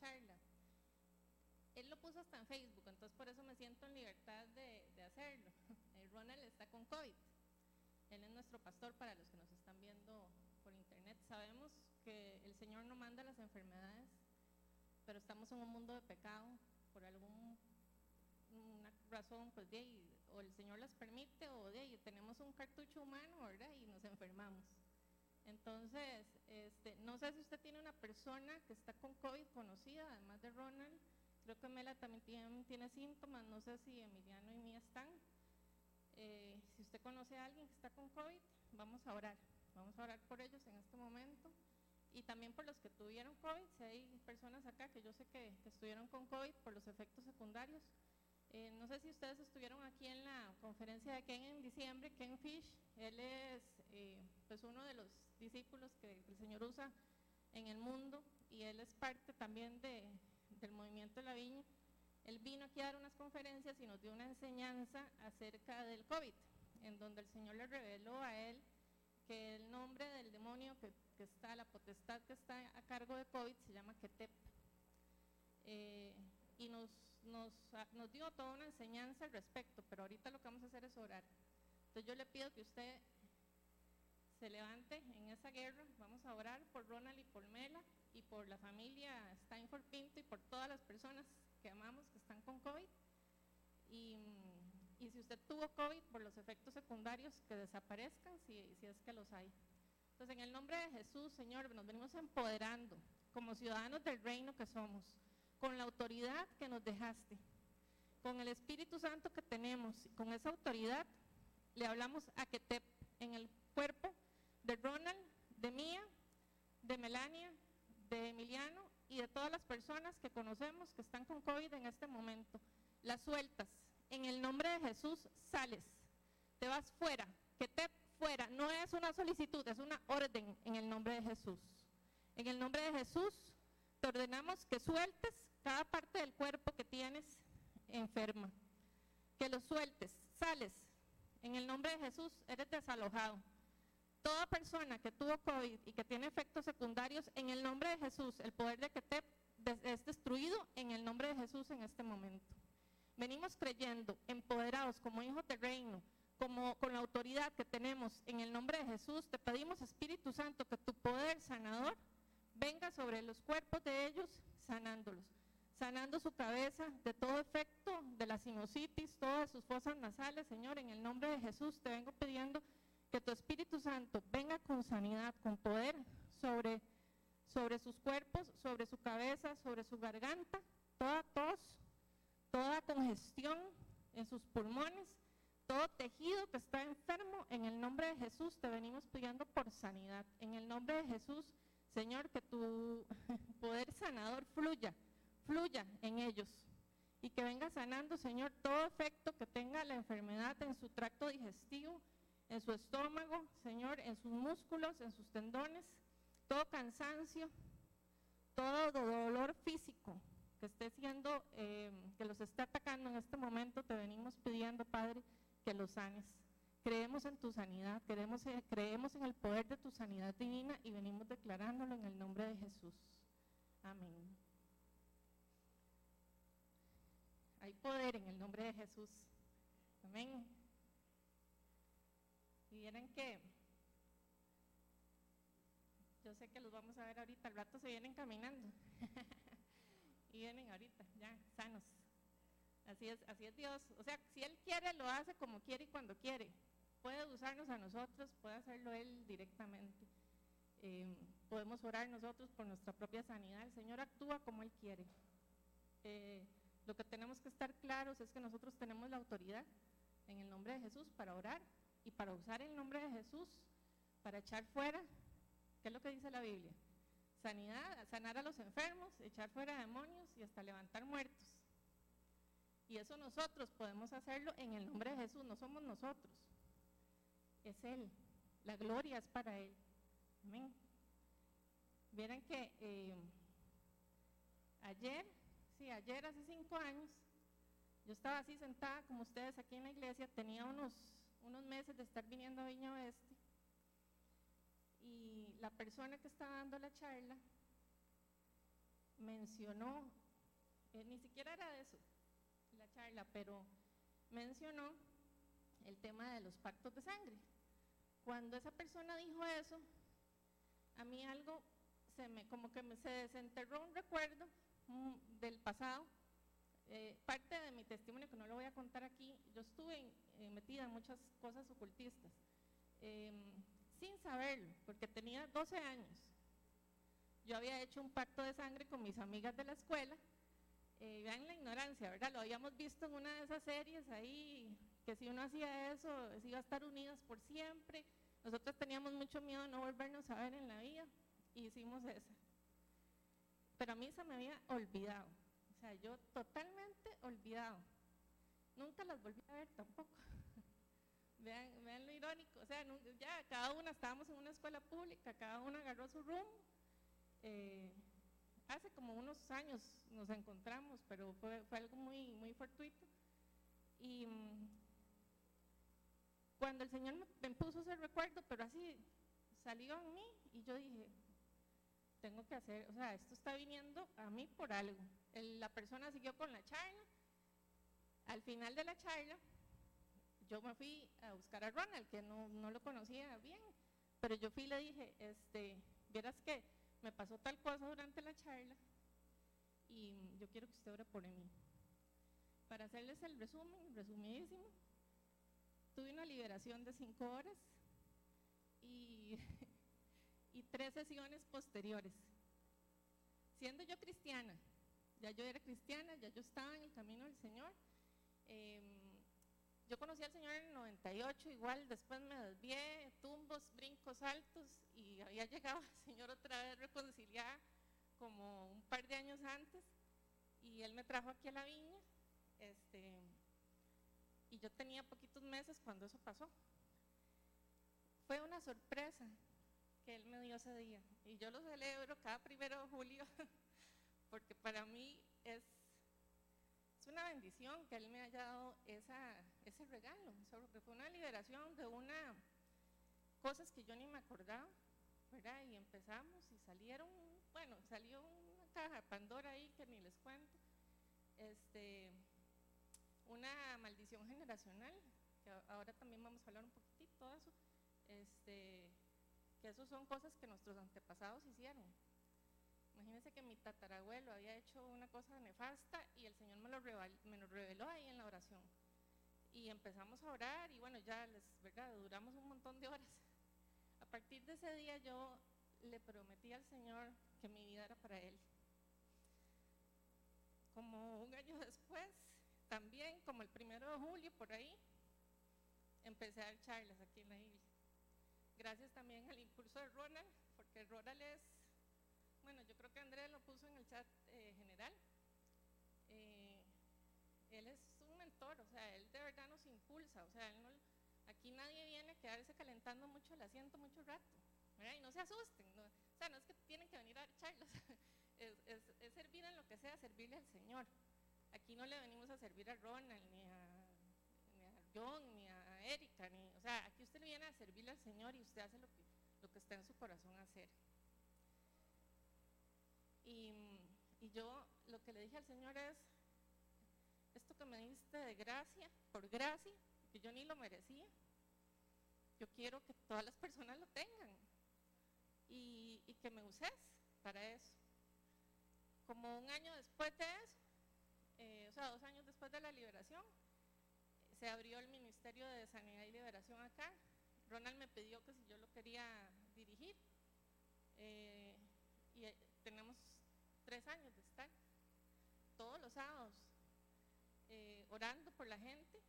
charla. Él lo puso hasta en Facebook, entonces por eso me siento en libertad de, de hacerlo. Ronald está con COVID. Él es nuestro pastor para los que nos están viendo por internet. Sabemos que el Señor no manda las enfermedades, pero estamos en un mundo de pecado por alguna razón, pues de o el Señor las permite o de tenemos un cartucho humano, ¿verdad? Y nos enfermamos. Entonces, este, no sé si usted tiene una persona que está con COVID conocida, además de Ronald. Creo que Mela también tiene, tiene síntomas, no sé si Emiliano y mí están. Eh, si usted conoce a alguien que está con COVID, vamos a orar. Vamos a orar por ellos en este momento y también por los que tuvieron COVID. Si hay personas acá que yo sé que, estuvieron con COVID por los efectos secundarios. Eh, no sé si ustedes estuvieron aquí en la conferencia de Ken en diciembre. Ken Fish, él es eh, pues uno de los discípulos que el Señor usa en el mundo y él es parte también de, del movimiento de la viña. Él vino aquí a dar unas conferencias y nos dio una enseñanza acerca del COVID, en donde el Señor le reveló a él que el nombre del demonio que, está, la potestad que está a cargo de COVID se llama Ketep. Eh, y nos, nos, nos dio toda una enseñanza al respecto, pero ahorita lo que vamos a hacer es orar. Entonces yo le pido que usted se levante en esa guerra, vamos a orar por Ronald y por Mela y por la familia Steinford Pinto y por todas las personas que amamos que están con COVID. Y, y, si usted tuvo COVID, por los efectos secundarios que desaparezcan, si, si es que los hay. Entonces, en el nombre de Jesús, Señor, nos venimos empoderando como ciudadanos del reino que somos, con la autoridad que nos dejaste, con el Espíritu Santo que tenemos, con esa autoridad le hablamos a Ketep en el cuerpo de Ronald, de Mía, de Melania, de Emiliano y de todas las personas que conocemos que están con COVID en este momento. Las sueltas. En el nombre de Jesús sales. Te vas fuera. Que te fuera. No es una solicitud, es una orden en el nombre de Jesús. En el nombre de Jesús te ordenamos que sueltes cada parte del cuerpo que tienes enferma. Que lo sueltes. Sales. En el nombre de Jesús eres desalojado. Toda persona que tuvo COVID y que tiene efectos secundarios, en el nombre de Jesús, el poder de que te es destruido en el nombre de Jesús en este momento. Venimos creyendo, empoderados como hijos del reino, como con la autoridad que tenemos en el nombre de Jesús, te pedimos Espíritu Santo que tu poder sanador venga sobre los cuerpos de ellos, sanándolos, sanando su cabeza de todo efecto de la sinusitis, todas sus fosas nasales, Señor, en el nombre de Jesús te vengo pidiendo que tu Espíritu Santo venga con sanidad, con poder sobre, sobre sus cuerpos, sobre su cabeza, sobre su garganta, toda tos, toda congestión en sus pulmones, todo tejido que está enfermo, en el nombre de Jesús te venimos pidiendo por sanidad. En el nombre de Jesús, Señor, que tu poder sanador fluya, fluya en ellos. Y que venga sanando, Señor, todo efecto que tenga la enfermedad en su tracto digestivo, en su estómago, Señor, en sus músculos, en sus tendones, todo cansancio, todo dolor físico que esté siendo, eh, que los esté atacando en este momento, te venimos pidiendo, Padre, que los sanes. Creemos en tu sanidad, creemos, eh, creemos en el poder de tu sanidad divina y venimos declarándolo en el nombre de Jesús. Amén. Hay poder en el nombre de Jesús. Amén. Y vienen que, yo sé que los vamos a ver ahorita, al rato se vienen caminando. y vienen ahorita, ya, sanos. Así es, así es Dios. O sea, si Él quiere, lo hace como quiere y cuando quiere. Puede usarnos a nosotros, puede hacerlo Él directamente. Eh, podemos orar nosotros por nuestra propia sanidad. El Señor actúa como Él quiere. Eh, lo que tenemos que estar claros es que nosotros tenemos la autoridad en el nombre de Jesús para orar y para usar el nombre de Jesús, para echar fuera, ¿qué es lo que dice la Biblia? Sanidad, sanar a los enfermos, echar fuera demonios y hasta levantar muertos. Y eso nosotros podemos hacerlo en el nombre de Jesús, no somos nosotros, es Él, la gloria es para Él. Amén. Vieran que eh, ayer, sí, ayer hace cinco años, yo estaba así sentada como ustedes aquí en la iglesia, tenía unos unos meses de estar viniendo a Viña Oeste y la persona que estaba dando la charla mencionó, eh, ni siquiera era de eso la charla, pero mencionó el tema de los pactos de sangre. Cuando esa persona dijo eso, a mí algo se me, como que me, se desenterró un recuerdo del pasado. Eh, parte de mi testimonio, que no lo voy a contar aquí, yo estuve eh, metida en muchas cosas ocultistas, em, sin saberlo, porque tenía 12 años. Yo había hecho un pacto de sangre con mis amigas de la escuela, eh, vean la ignorancia, ¿verdad? Lo habíamos visto en una de esas series ahí, que si uno hacía eso, se iba a estar unidas por siempre. Nosotros teníamos mucho miedo de no volvernos a ver en la vida y hicimos esa. Pero a mí se me había olvidado, o sea, yo totalmente olvidado. Nunca las volví a ver tampoco. vean, vean lo irónico, o sea, ya cada una estábamos en una escuela pública, cada una agarró su rumbo. Eh, hace como unos años nos encontramos, pero fue, fue algo muy, muy fortuito. Y mm, cuando el Señor me, puso ese recuerdo, pero así salió en mí y yo dije, tengo que hacer, o sea, esto está viniendo a mí por algo. la persona siguió con la charla. Al final de la charla, yo me fui a buscar a Ronald, que no, no lo conocía bien, pero yo fui y le dije, este, vieras que me pasó tal cosa durante la charla y yo quiero que usted ore por mí. Para hacerles el resumen, resumidísimo, tuve una liberación de cinco horas y, y tres sesiones posteriores. Siendo yo cristiana, ya yo era cristiana, ya yo estaba en el camino del Señor. Em, yo conocí al Señor en el 98, igual después me desvié, tumbos, brincos altos y había llegado al Señor otra vez reconciliada como un par de años antes y Él me trajo aquí a la viña. Este, y yo tenía poquitos meses cuando eso pasó. Fue una sorpresa que Él me dio ese día y yo lo celebro cada primero de julio porque para mí es, es una bendición que Él me haya dado esa, ese regalo, porque fue una liberación de una cosas que yo ni me acordaba, ¿verdad? Y empezamos y salieron, bueno, salió una caja de Pandora ahí que ni les cuento. Este, una maldición generacional, que ahora también vamos a hablar un poquitito de eso, este, que eso son cosas que nuestros antepasados hicieron. Imagínense que mi tatarabuelo había hecho una cosa nefasta y el Señor me lo, me lo reveló ahí en la oración. Y empezamos a orar y bueno, ya les, ¿verdad? Duramos un montón de horas. A partir de ese día yo le prometí al Señor que mi vida era para Él. Como un año después, también como el primero de julio, por ahí, empecé a dar charlas aquí en la iglesia. Gracias también al impulso de Ronald, porque Ronald es, bueno, yo creo que Andrés lo puso en el chat eh, general. Eh, él es un mentor, o sea, él de verdad nos impulsa, o sea, aquí nadie viene a quedarse calentando mucho el asiento mucho rato, Y no se asusten, o sea, no es que tienen que venir a charlas, es, es servir en lo que sea, servirle al Señor. Aquí no le venimos a servir a Ronald, ni a, John, ni a Erika, ni, o sea, aquí viene a servirle al Señor y usted hace lo que, está en su corazón hacer. Y, yo lo que le dije al Señor es, esto que me diste de gracia, por gracia, que yo ni lo merecía, yo quiero que todas las personas lo tengan y, y que me uses para eso. Como un año después de eso, eh, o sea, dos años después de la liberación, se abrió el Ministerio de Sanidad y Liberación acá. Ronald me pidió que si yo lo quería dirigir. Eh, y eh, tenemos tres años de estar todos los sábados orando por la gente.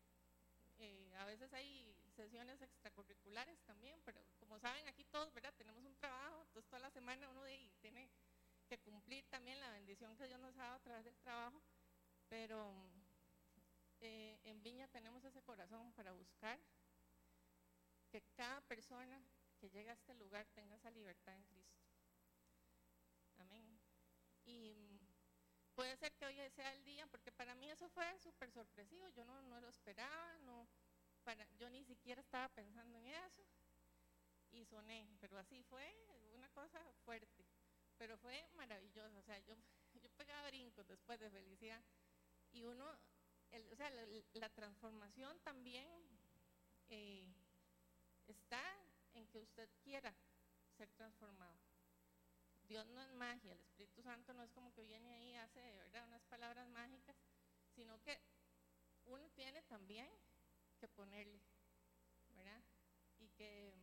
a veces hay sesiones extracurriculares también, pero como saben aquí todos, ¿verdad? Tenemos un trabajo, entonces toda la semana uno de ahí tiene que cumplir también la bendición que Dios nos ha dado a través del trabajo pero eh, en Viña tenemos ese corazón para buscar que cada persona que llega a este lugar tenga esa libertad en Cristo. Amén. Y puede ser que hoy sea el día, porque para mí eso fue súper sorpresivo, yo no, no, lo esperaba, no, yo ni siquiera estaba pensando en eso y soné, pero así fue una cosa fuerte, pero fue maravilloso, o sea, yo, yo pegaba brincos después de felicidad. Y uno, o sea, la, transformación también eh, está en que usted quiera ser transformado. Dios no es magia, el Espíritu Santo no es como que viene ahí y hace ¿verdad? unas palabras mágicas, sino que uno tiene también que ponerle, ¿verdad? Y que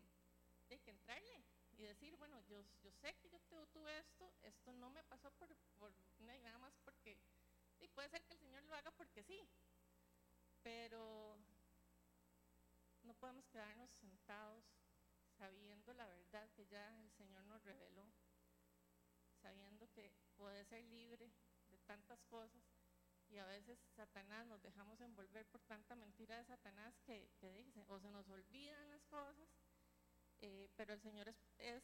hay que entrarle y decir, bueno, yo, sé que yo tuve esto, esto no me pasó por, por nada más porque, y puede ser que el Señor lo haga porque sí, pero podemos quedarnos sentados sabiendo la verdad que ya el Señor nos reveló, sabiendo que puede ser libre de tantas cosas y a veces Satanás nos dejamos envolver por tanta mentira de Satanás que, que dice, o se nos olvidan las cosas, eh, pero el Señor es, es,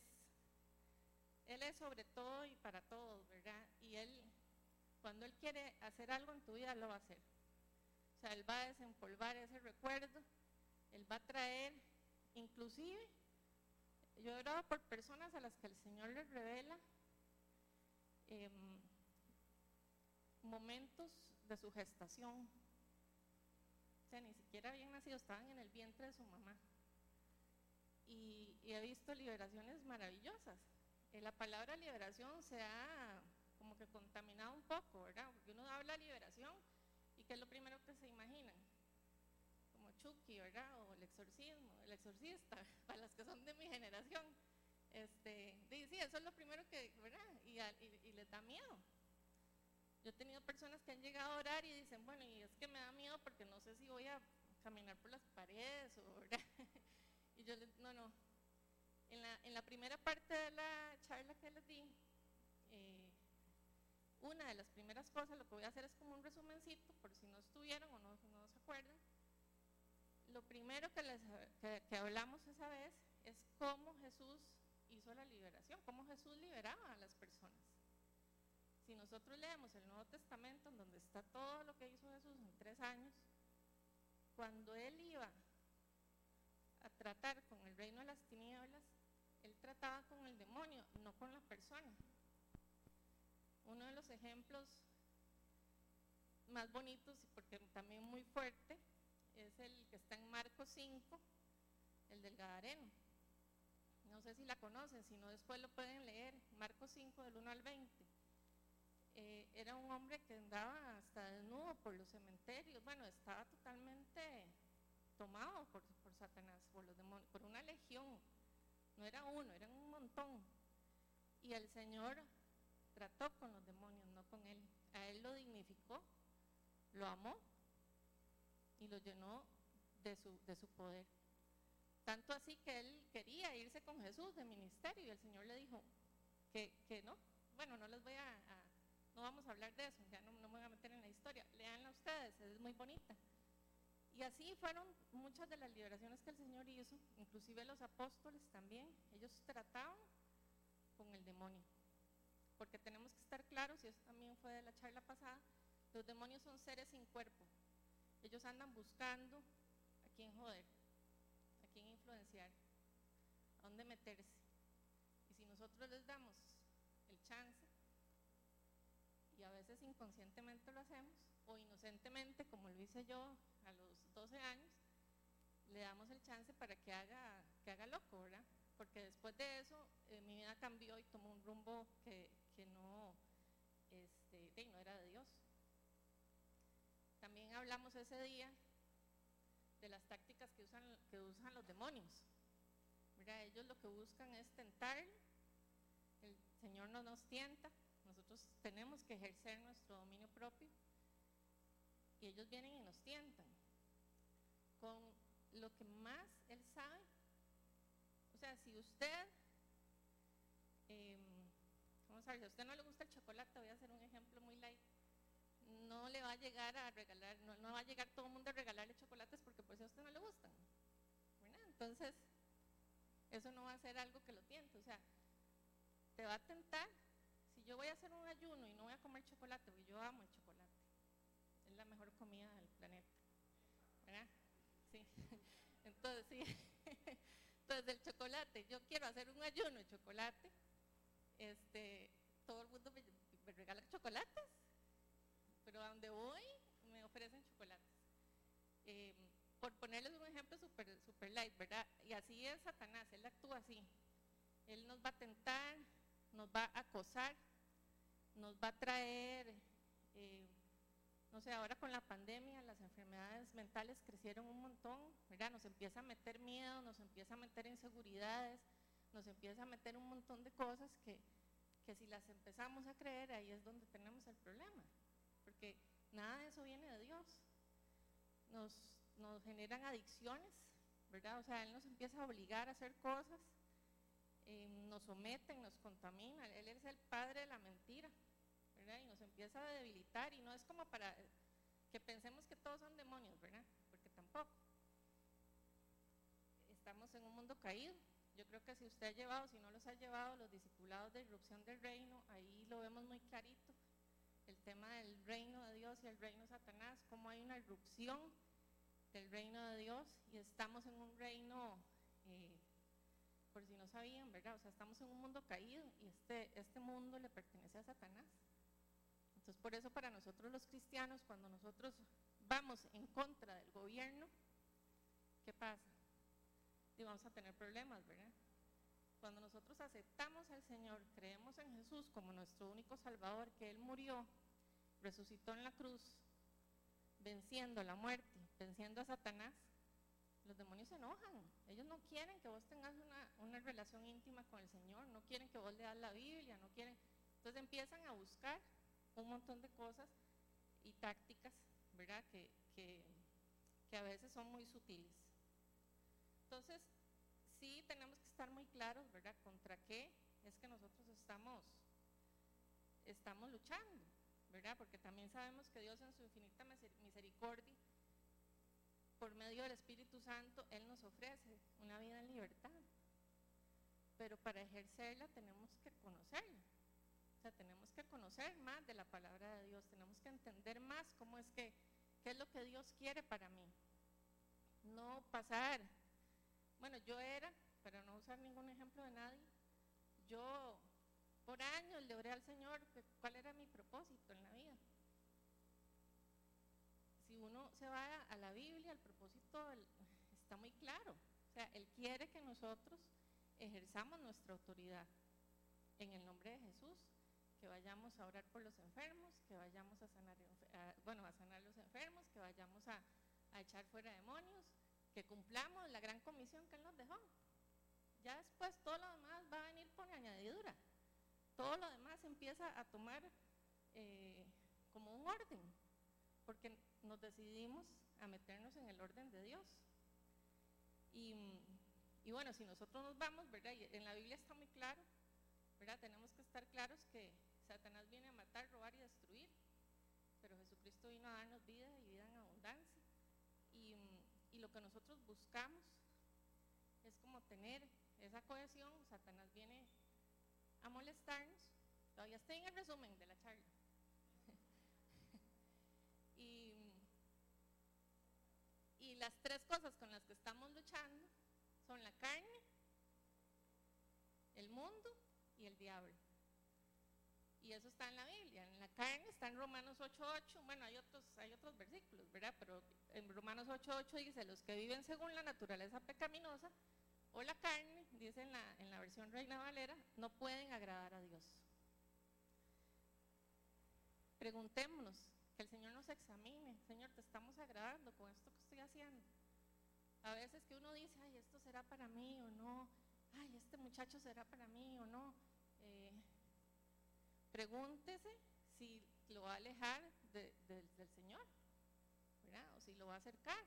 Él es sobre todo y para todos, ¿verdad? Y Él, cuando Él quiere hacer algo en tu vida, lo va a hacer. O sea, Él va a desempolvar ese recuerdo, Él va a traer, inclusive, yo he orado por personas a las que el Señor les revela em, momentos de su gestación. O sea, ni siquiera habían nacido, estaban en el vientre de su mamá. Y, he visto liberaciones maravillosas. Eh, la palabra liberación se ha como que contaminado un poco, ¿verdad? Porque uno habla liberación y ¿qué es lo primero que se imaginan? Chucky, ¿verdad? O el exorcismo, el exorcista, para los que son de mi generación. Este, sí, eso es lo primero que, ¿verdad? Y, y, y les da miedo. Yo he tenido personas que han llegado a orar y dicen, bueno, y es que me da miedo porque no sé si voy a caminar por las paredes o, ¿verdad? y yo les, no, no. En la, en la primera parte de la charla que les di, eh, una de las primeras cosas, lo que voy a hacer es como un resumencito, por si no estuvieron o no, no se acuerdan. Lo primero que, les, que, que hablamos esa vez es cómo Jesús hizo la liberación, cómo Jesús liberaba a las personas. Si nosotros leemos el Nuevo Testamento, en donde está todo lo que hizo Jesús en tres años, cuando él iba a tratar con el reino de las tinieblas, él trataba con el demonio, no con la persona. Uno de los ejemplos más bonitos porque también muy fuerte es el que está en Marcos 5, el del Gadareno. No sé si la conocen, si no después lo pueden leer, Marcos 5 del 1 al 20 eh, era un hombre que andaba hasta desnudo por los cementerios, bueno, estaba totalmente tomado por, Satanás, por los demonios, por una legión, no era uno, eran un montón. Y el Señor trató con los demonios, no con él. A él lo dignificó, lo amó y lo llenó de su, de su poder. Tanto así que él quería irse con Jesús de ministerio y el Señor le dijo que, que no. Bueno, no les voy a no vamos a hablar de eso, ya no, me voy a meter en la historia. Leanla ustedes, es muy bonita. Y así fueron muchas de las liberaciones que el Señor hizo, inclusive los apóstoles también. Ellos trataban con el demonio. Porque tenemos que estar claros, y eso también fue de la charla pasada, los demonios son seres sin cuerpo. Ellos andan buscando a quién joder, a quién influenciar, a dónde meterse. Y si nosotros les damos el chance, y a veces inconscientemente lo hacemos, o inocentemente, como lo hice yo a los 12 años, le damos el chance para que haga, que haga loco, ¿verdad? Porque después de eso eh, mi vida cambió y tomó un rumbo que, que no, este, no era de Dios. Hablamos ese día de las tácticas que usan, que usan los demonios. Mira, ellos lo que buscan es tentar, el Señor no nos tienta, nosotros tenemos que ejercer nuestro dominio propio y ellos vienen y nos tientan con lo que más él sabe. O sea, si usted, eh, vamos a ver, si a usted no le gusta el chocolate, voy a hacer un ejemplo muy light, no le va a llegar a regalar, no, va a llegar todo el mundo a regalarle chocolates porque pues a usted no le gustan. Entonces, eso no va a ser algo que lo tiente. O sea, te va a tentar yo voy a hacer un ayuno y no voy a comer chocolate, porque yo amo el chocolate. Es la mejor comida del planeta. ¿Verdad? Sí. Entonces, sí. Entonces, el chocolate, yo quiero hacer un ayuno de chocolate. Este, todo el mundo me, regalan chocolates, pero a donde voy me ofrecen chocolates. Eh, por ponerles un ejemplo super, super light, ¿verdad? Y así es Satanás, él actúa así. Él nos va a tentar, nos va a acosar, nos va a traer, eh, no sé, ahora con la pandemia las enfermedades mentales crecieron un montón, ¿verdad? Nos empieza a meter miedo, nos empieza a meter inseguridades, nos empieza a meter un montón de cosas que, que si las empezamos a creer, ahí es donde tenemos el problema, nada de eso viene de Dios. Nos, nos generan adicciones, ¿verdad? O sea, Él nos empieza a obligar a hacer cosas, eh, nos someten, nos contamina, Él es el padre de la mentira, ¿verdad? Y nos empieza a debilitar y no es como para que pensemos que todos son demonios, ¿verdad? Porque tampoco. Estamos en un mundo caído. Yo creo que si usted ha llevado, si no los ha llevado, los discipulados de irrupción del reino, ahí lo vemos muy clarito. El tema del reino de Dios y el reino de Satanás, cómo hay una irrupción del reino de Dios y estamos en un reino, eh, por si no sabían, ¿verdad? O sea, estamos en un mundo caído y este, este mundo le pertenece a Satanás. Entonces, por eso para nosotros los cristianos, cuando nosotros vamos en contra del gobierno, ¿qué pasa? Y vamos a tener problemas, ¿verdad? Cuando nosotros aceptamos al Señor, creemos en Jesús como nuestro único Salvador, que Él murió, resucitó en la cruz, venciendo la muerte, venciendo a Satanás, los demonios se enojan. Ellos no quieren que vos tengas una, una relación íntima con el Señor, no quieren que vos leas la Biblia, no quieren. Entonces empiezan a buscar un montón de cosas y tácticas, ¿verdad? Que, que, que a veces son muy sutiles. Entonces, sí tenemos estar muy claros, ¿verdad? Contra qué es que nosotros estamos, estamos luchando, ¿verdad? Porque también sabemos que Dios en su infinita misericordia, por medio del Espíritu Santo, Él nos ofrece una vida en libertad. Pero para ejercerla tenemos que conocerla. O sea, tenemos que conocer más de la palabra de Dios, tenemos que entender más cómo es que, qué es lo que Dios quiere para mí. No pasar. Bueno, yo era, para no usar ningún ejemplo de nadie, yo por años le oré al Señor cuál era mi propósito en la vida. Si uno se va a la Biblia, el propósito está muy claro. O sea, Él quiere que nosotros ejerzamos nuestra autoridad en el nombre de Jesús, que vayamos a orar por los enfermos, que vayamos a sanar, los enfermos, que vayamos a echar fuera demonios, que cumplamos la gran comisión que Él nos dejó. Ya después todo lo demás va a venir por añadidura todo lo demás empieza a tomar eh, como un orden, porque nos decidimos a meternos en el orden de Dios. Y, bueno, si nosotros nos vamos, ¿verdad? Y en la Biblia está muy claro, ¿verdad? Tenemos que estar claros que Satanás viene a matar, robar y destruir, pero Jesucristo vino a darnos vida y vida en abundancia. Y lo que nosotros buscamos es como tener esa cohesión, Satanás viene a molestarnos. Todavía estoy en el resumen de la charla. y, y las tres cosas con las que estamos luchando son la carne, el mundo y el diablo. Y eso está en la Biblia. En la carne está en Romanos 8.8. Bueno, hay otros, hay otros versículos, ¿verdad? Pero en Romanos 8.8 dice, los que viven según la naturaleza pecaminosa o la carne, dice en la, en la versión Reina Valera, no pueden agradar a Dios. Preguntémonos, que el Señor nos examine, Señor, te estamos agradando con esto que estoy haciendo. A veces que uno dice, ay, esto será para mí o no, ay, este muchacho será para mí o no. Eh, pregúntese si lo va a alejar de, de, del Señor, ¿verdad? O si lo va a acercar.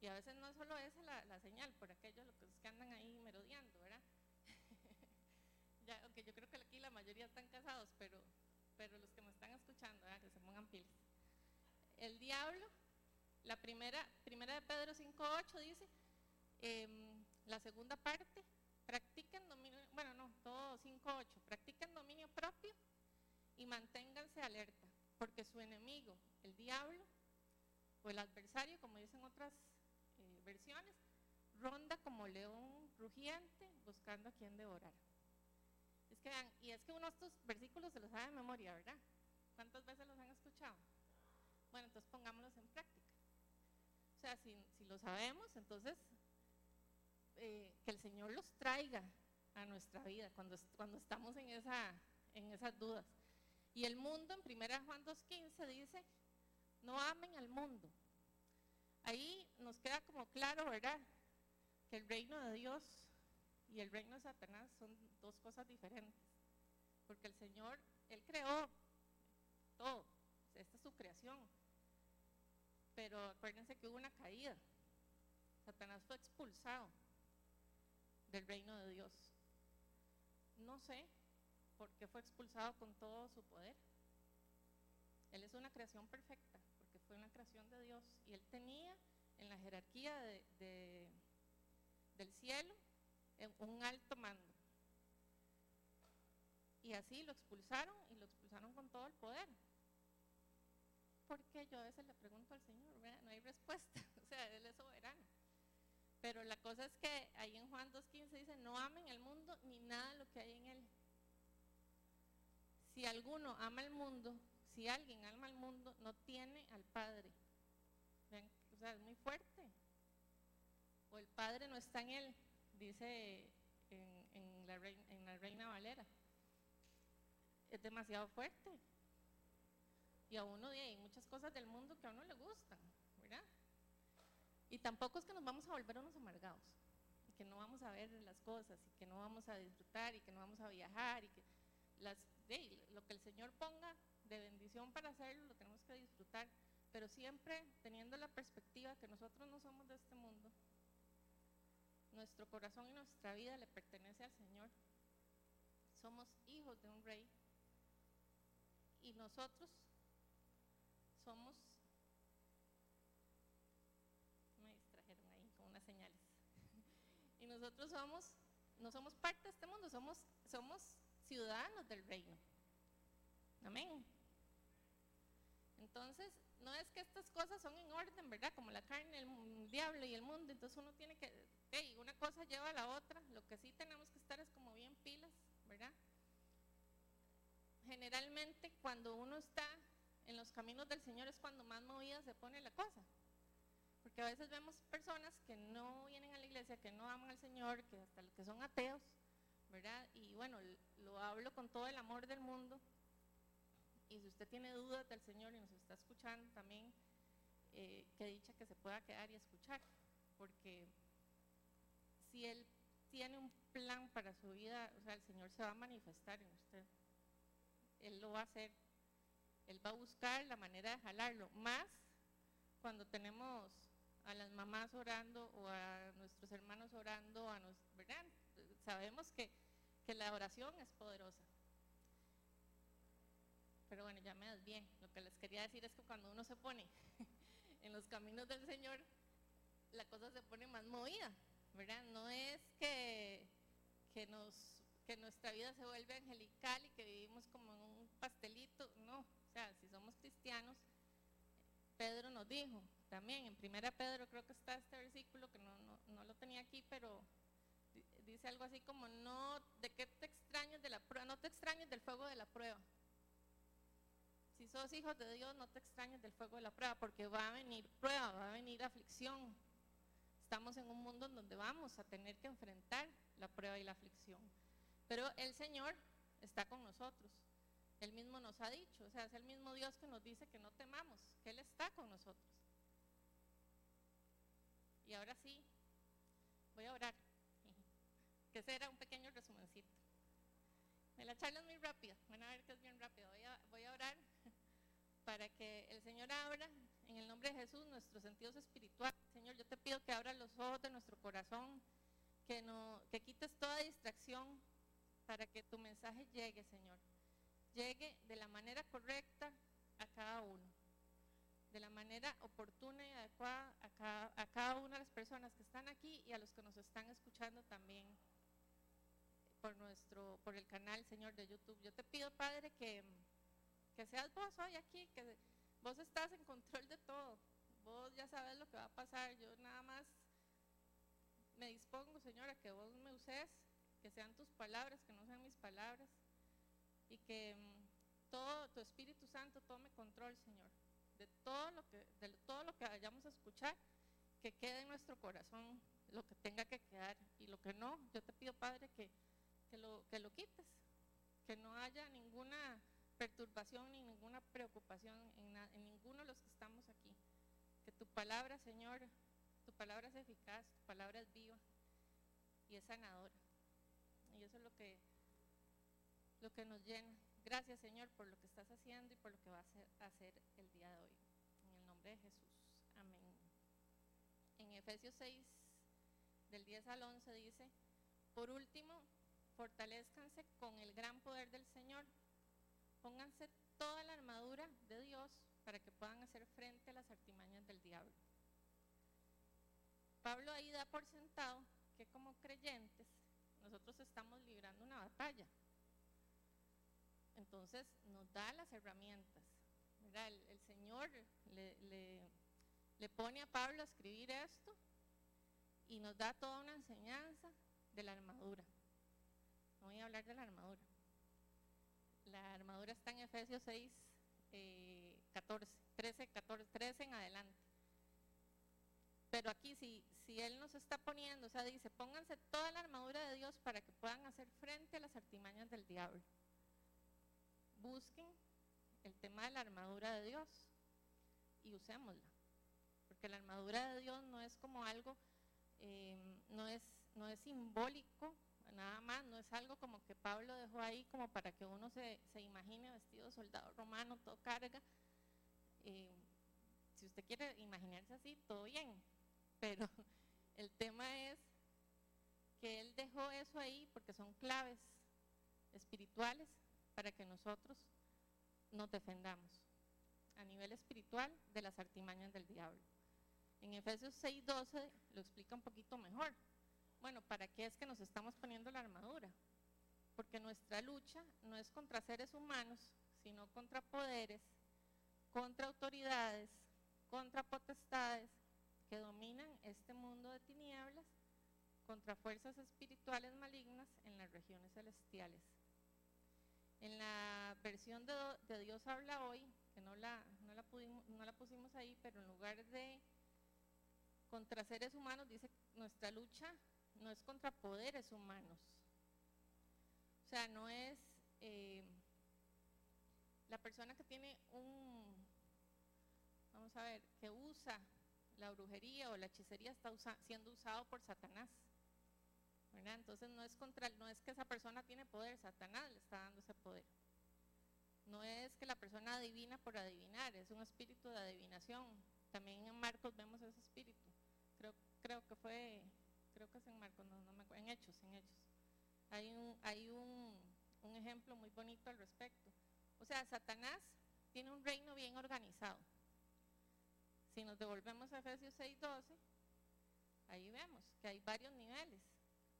Y a veces no solo es la, señal, por aquellos los que andan ahí merodeando, ¿verdad? ya, aunque yo creo que aquí la mayoría están casados, pero, pero los que me están escuchando, ¿verdad? que se pongan pilas. El diablo, la primera, primera de Pedro 5.8 dice, eh, la segunda parte, practiquen dominio, bueno, no, todo 5.8, practiquen dominio propio y manténganse alerta, porque su enemigo, el diablo, o el adversario, como dicen otras versiones, ronda como león rugiente buscando a quien devorar. Es que y es que uno de estos versículos se los sabe de memoria, ¿verdad? ¿Cuántas veces los han escuchado? Bueno, entonces pongámoslos en práctica. O sea, si, si lo sabemos, entonces eh, que el Señor los traiga a nuestra vida cuando, cuando estamos en, esa, en esas dudas. Y el mundo en 1 Juan 2.15 dice, no amen al mundo. Ahí nos queda como claro, ¿verdad? Que el reino de Dios y el reino de Satanás son dos cosas diferentes. Porque el Señor, Él creó todo. Esta es su creación. Pero acuérdense que hubo una caída. Satanás fue expulsado del reino de Dios. No sé por qué fue expulsado con todo su poder. Él es una creación perfecta, fue una creación de Dios. Y él tenía en la jerarquía de, del cielo un alto mando. Y así lo expulsaron y lo expulsaron con todo el poder. Porque yo a veces le pregunto al Señor, no hay respuesta, o sea, Él es soberano. Pero la cosa es que ahí en Juan 2.15 dice, no amen el mundo ni nada lo que hay en él. Si alguno ama el mundo, si alguien ama el mundo, no tiene al Padre. o sea, es muy fuerte. O el Padre no está en él, dice en, la, reina, en la Reina Valera. Es demasiado fuerte. Y a uno hay muchas cosas del mundo que a uno le gustan, ¿verdad? Y tampoco es que nos vamos a volver unos amargados, y que no vamos a ver las cosas, y que no vamos a disfrutar, y que no vamos a viajar, y que las, lo que el Señor ponga de bendición para hacerlo, lo tenemos que disfrutar, pero siempre teniendo la perspectiva que nosotros no somos de este mundo. Nuestro corazón y nuestra vida le pertenece al Señor. Somos hijos de un rey. Y nosotros somos y nosotros somos, no somos parte de este mundo, somos, somos ciudadanos del reino. Amén. Entonces, no es que estas cosas son en orden, ¿verdad? Como la carne, el, diablo y el mundo. Entonces uno tiene que, hey, una cosa lleva a la otra. Lo que sí tenemos que estar es como bien pilas, ¿verdad? Generalmente cuando uno está en los caminos del Señor es cuando más movida se pone la cosa. Porque a veces vemos personas que no vienen a la iglesia, que no aman al Señor, que hasta que son ateos, ¿verdad? Y bueno, lo hablo con todo el amor del mundo. Y si usted tiene dudas del Señor y nos está escuchando también, eh, que dicha que se pueda quedar y escuchar. Porque si Él tiene un plan para su vida, o sea, el Señor se va a manifestar en usted. Él lo va a hacer. Él va a buscar la manera de jalarlo. Más cuando tenemos a las mamás orando o a nuestros hermanos orando, a nos, ¿verdad? Sabemos que, que la oración es poderosa. Pero bueno, ya me bien. Lo que les quería decir es que cuando uno se pone en los caminos del Señor, la cosa se pone más movida, ¿verdad? No es que, que, nos, que nuestra vida se vuelve angelical y que vivimos como en un pastelito, no. O sea, si somos cristianos, Pedro nos dijo, también en primera Pedro creo que está este versículo que no, no, lo tenía aquí, pero dice algo así como no de qué te extrañas de la prueba, no te extrañes del fuego de la prueba. Sos hijos de Dios, no te extrañes del fuego de la prueba, porque va a venir prueba, va a venir aflicción. Estamos en un mundo en donde vamos a tener que enfrentar la prueba y la aflicción. Pero el Señor está con nosotros. Él mismo nos ha dicho, o sea, es el mismo Dios que nos dice que no temamos, que Él está con nosotros. Y ahora sí, voy a orar, que ese era un pequeño resumencito. La charla es muy rápida, van a ver que es bien rápido. Voy a, voy a orar para que el Señor abra en el nombre de Jesús nuestros sentidos espirituales. Señor, yo te pido que abra los ojos de nuestro corazón, que, no, que quites toda distracción para que tu mensaje llegue, Señor llegue de la manera correcta a cada uno, de la manera oportuna y adecuada a cada, una de las personas que están aquí y a los que nos están escuchando también por nuestro, por el canal, Señor, de YouTube. Yo te pido, Padre, que, que seas vos hoy aquí, que vos estás en control de todo. Vos ya sabes lo que va a pasar. Yo nada más me dispongo, Señor, a que vos me uses que sean tus palabras, que no sean mis palabras, y que mm, todo tu Espíritu Santo tome control, Señor, de todo lo que, de todo lo que vayamos a escuchar, que quede en nuestro corazón lo que tenga que quedar y lo que no, yo te pido, Padre, que, que, lo, que lo quites, que no haya ninguna perturbación ni ninguna preocupación en, ninguno de los que estamos aquí. Que tu palabra, Señor, tu palabra es eficaz, tu palabra es viva y es sanadora. Y eso es lo que, lo que nos llena. Gracias, Señor, por lo que estás haciendo y por lo que vas a hacer el día de hoy. En el nombre de Jesús. Amén. En Efesios 6, del 10 al 11 dice, por último, fortalezcanse con el gran poder del Señor. Pónganse toda la armadura de Dios para que puedan hacer frente a las artimañas del diablo. Pablo ahí da por sentado que como creyentes nosotros estamos librando una batalla. Entonces nos da las herramientas. El, Señor le, le pone a Pablo a escribir esto y nos da toda una enseñanza de la armadura. No voy a hablar de la armadura. La armadura está en Efesios 6, 14, 13, 14, 13 en adelante. Pero aquí si, si Él nos está poniendo, o sea, dice, pónganse toda la armadura de Dios para que puedan hacer frente a las artimañas del diablo. Busquen el tema de la armadura de Dios y usémosla. Porque la armadura de Dios no es como algo, eh, no, es, no es simbólico, nada más, no es algo como que Pablo dejó ahí como para que uno se, se imagine vestido soldado romano, todo carga. Eh, si usted quiere imaginarse así, todo bien, pero el tema es que Él dejó eso ahí porque son claves espirituales para que nosotros nos defendamos a nivel espiritual de las artimañas del diablo. En Efesios 6:12 lo explica un poquito mejor. Bueno, ¿para qué es que nos estamos poniendo la armadura? Porque nuestra lucha no es contra seres humanos, sino contra poderes, contra autoridades, contra potestades, que dominan este mundo de tinieblas contra fuerzas espirituales malignas en las regiones celestiales. En la versión de, Dios habla hoy, que no la, no, la pusimos ahí, pero en lugar de contra seres humanos, dice nuestra lucha no es contra poderes humanos. O sea, no es eh, la persona que tiene un, vamos a ver, que usa la brujería o la hechicería está siendo usado por Satanás. Entonces no es contra, no es que esa persona tiene poder, Satanás le está dando ese poder. No es que la persona adivina por adivinar, es un espíritu de adivinación. También en Marcos vemos ese espíritu. Creo, creo que fue, creo que es en Marcos, no, me acuerdo, en Hechos, en Hechos. Hay un, hay un, un ejemplo muy bonito al respecto. O sea, Satanás tiene un reino bien organizado si nos devolvemos a Efesios 6:12, ahí vemos que hay varios niveles.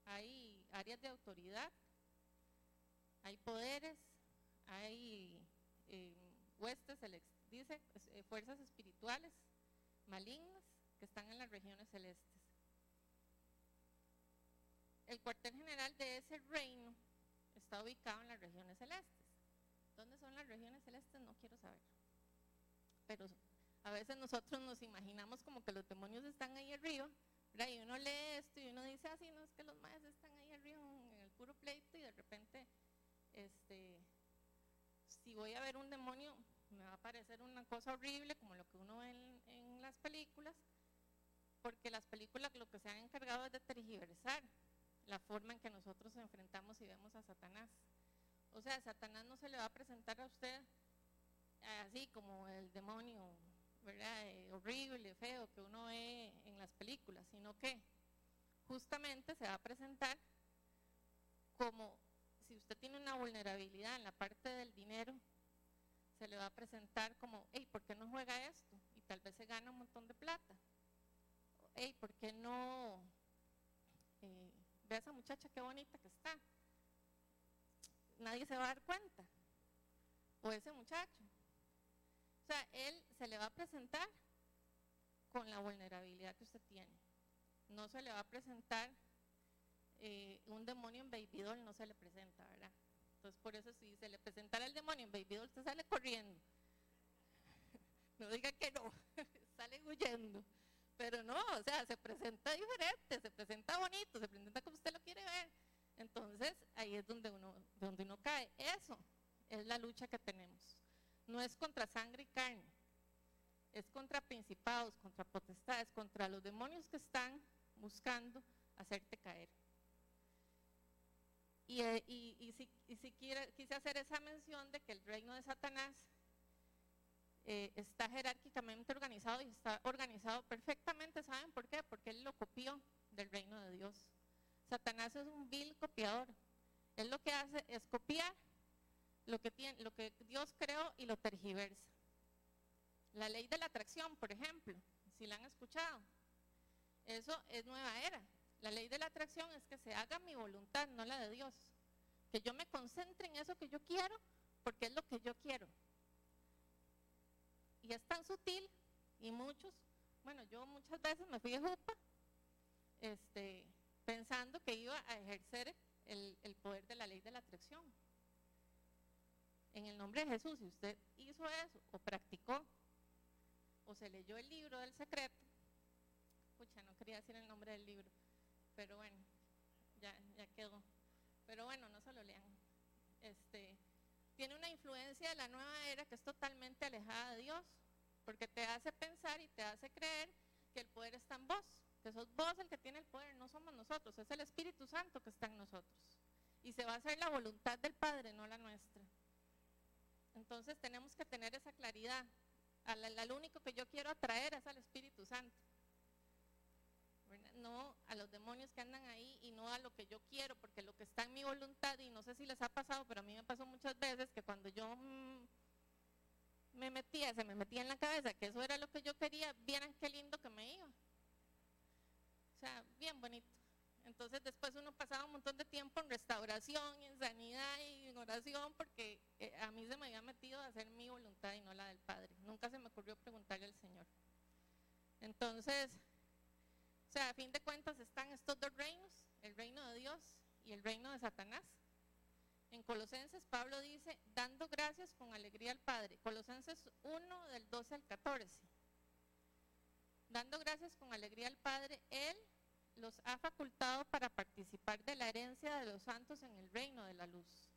Hay áreas de autoridad, hay poderes, hay eh, huestes, dice, eh, fuerzas espirituales malignas que están en las regiones celestes. El cuartel general de ese reino está ubicado en las regiones celestes. ¿Dónde son las regiones celestes? No quiero saber. Pero a veces nosotros nos imaginamos como que los demonios están ahí arriba, y uno lee esto y uno dice así, ah, no es que los maestros están ahí arriba en el puro pleito y de repente, este, si voy a ver un demonio, me va a parecer una cosa horrible como lo que uno ve en, en las películas, porque las películas lo que se han encargado es de tergiversar la forma en que nosotros enfrentamos y vemos a Satanás. O sea, Satanás no se le va a presentar a usted así como el demonio ¿verdad? Eh, horrible, feo que uno ve en las películas, sino que justamente se va a presentar como si usted tiene una vulnerabilidad en la parte del dinero, se le va a presentar como, hey, ¿por qué no juega esto? Y tal vez se gana un montón de plata. Hey, ¿por qué no eh, ve a esa muchacha qué bonita que está? Nadie se va a dar cuenta. O ese muchacho sea, él se le va a presentar con la vulnerabilidad que usted tiene. No se le va a presentar eh, un demonio en baby doll no se le presenta, ¿verdad? Entonces, por eso si se le presentara el demonio en baby doll, usted sale corriendo. No diga que no, sale huyendo. Pero no, o sea, se presenta diferente, se presenta bonito, se presenta como usted lo quiere ver. Entonces, ahí es donde uno, donde uno cae. Eso es la lucha que tenemos. No es contra sangre y carne, es contra principados, contra potestades, contra los demonios que están buscando hacerte caer. Y, eh, si, quise hacer esa mención de que el reino de Satanás eh, está jerárquicamente organizado y está organizado perfectamente, ¿saben por qué? Porque él lo copió del reino de Dios. Satanás es un vil copiador. Él lo que hace es copiar lo que, Dios creó y lo tergiversa. La ley de la atracción, por ejemplo, si la han escuchado, eso es nueva era. La ley de la atracción es que se haga mi voluntad, no la de Dios. Que yo me concentre en eso que yo quiero, porque es lo que yo quiero. Y es tan sutil, y muchos, bueno, yo muchas veces me fui de jupa, este, pensando que iba a ejercer el, el poder de la ley de la atracción. En el nombre de Jesús, si usted hizo eso o practicó o se leyó el libro del secreto, escucha, no quería decir el nombre del libro, pero bueno, ya, ya quedó. Pero bueno, no se lo lean. Este, tiene una influencia de la nueva era que es totalmente alejada de Dios, porque te hace pensar y te hace creer que el poder está en vos, que sos vos el que tiene el poder, no somos nosotros, es el Espíritu Santo que está en nosotros. Y se va a hacer la voluntad del Padre, no la nuestra. Entonces tenemos que tener esa claridad. Al, único que yo quiero atraer es al Espíritu Santo no a los demonios que andan ahí y no a lo que yo quiero, porque lo que está en mi voluntad, y no sé si les ha pasado, pero a mí me pasó muchas veces que cuando yo mm, me metía, se me metía en la cabeza que eso era lo que yo quería, vieran qué lindo que me iba. O sea, bien bonito. Entonces después uno pasaba un montón de tiempo en restauración y en sanidad y en oración porque eh, a mí se me había metido a hacer mi voluntad y no la del Padre. Nunca se me ocurrió preguntarle al Señor. Entonces, o sea, a fin de cuentas están estos dos reinos, el reino de Dios y el reino de Satanás. En Colosenses Pablo dice, dando gracias con alegría al Padre. Colosenses 1 del 12 al 14. Dando gracias con alegría al Padre, Él los ha facultado para participar de la herencia de los santos en el reino de la luz.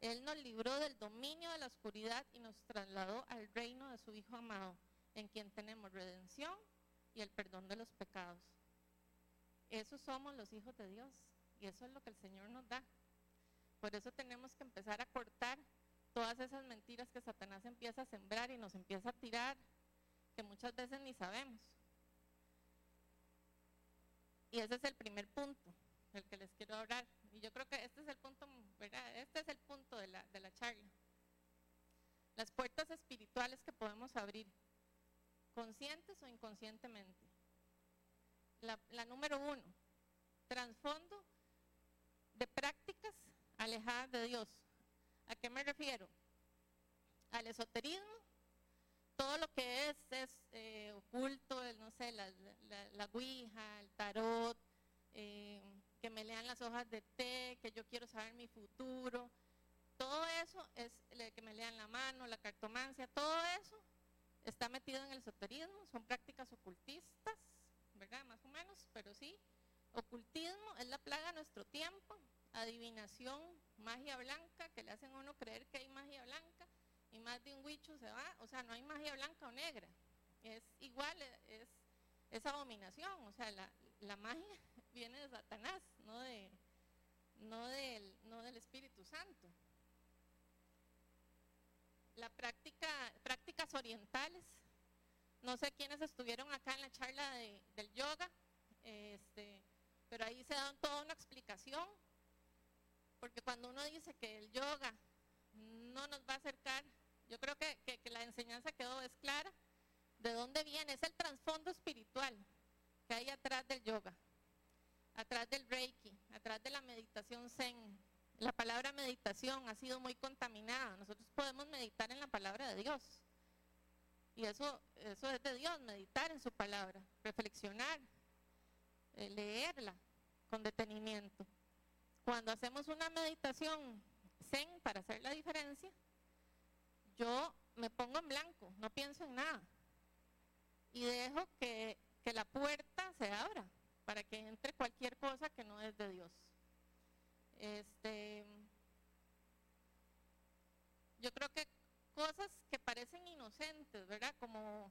Él nos libró del dominio de la oscuridad y nos trasladó al reino de su Hijo amado, en quien tenemos redención y el perdón de los pecados. Esos somos los hijos de Dios y eso es lo que el Señor nos da. Por eso tenemos que empezar a cortar todas esas mentiras que Satanás empieza a sembrar y nos empieza a tirar, que muchas veces ni sabemos. Y ese es el primer punto del que les quiero hablar. Y yo creo que este es el punto. Este es el punto de la, de la charla. Las puertas espirituales que podemos abrir conscientes o inconscientemente. La, número uno, trasfondo de prácticas alejadas de Dios. ¿A qué me refiero? Al esoterismo, todo lo que es, es eh, oculto, no sé, la, la, ouija, el tarot, eh, que me lean las hojas de té, que yo quiero saber mi futuro, todo eso es que me lean la mano, la cartomancia, todo eso está metido en el esoterismo, son prácticas ocultistas, ¿verdad? Más o menos, pero sí. Ocultismo es la plaga de nuestro tiempo, adivinación, magia blanca, que le hacen a uno creer que hay magia blanca y más de un huicho se va, o sea, no hay magia blanca o negra, es igual, es, es abominación, o sea, la, la magia viene de Satanás, no, de, no, del, no del Espíritu Santo la práctica, prácticas orientales. No sé quiénes estuvieron acá en la charla del yoga, este, pero ahí se da toda una explicación, porque cuando uno dice que el yoga no nos va a acercar, yo creo que, que la enseñanza quedó es clara, de dónde viene, es el trasfondo espiritual que hay atrás del yoga, atrás del reiki, atrás de la meditación zen, la palabra meditación ha sido muy contaminada. Nosotros podemos meditar en la palabra de Dios. Y eso, es de Dios, meditar en su palabra, reflexionar, eh, leerla. con detenimiento. Cuando hacemos una meditación zen para hacer la diferencia, yo me pongo en blanco, no pienso en nada. Y dejo que, que la puerta se abra para que entre cualquier cosa que no es de Dios. Este, yo creo que cosas que parecen inocentes, ¿verdad? Como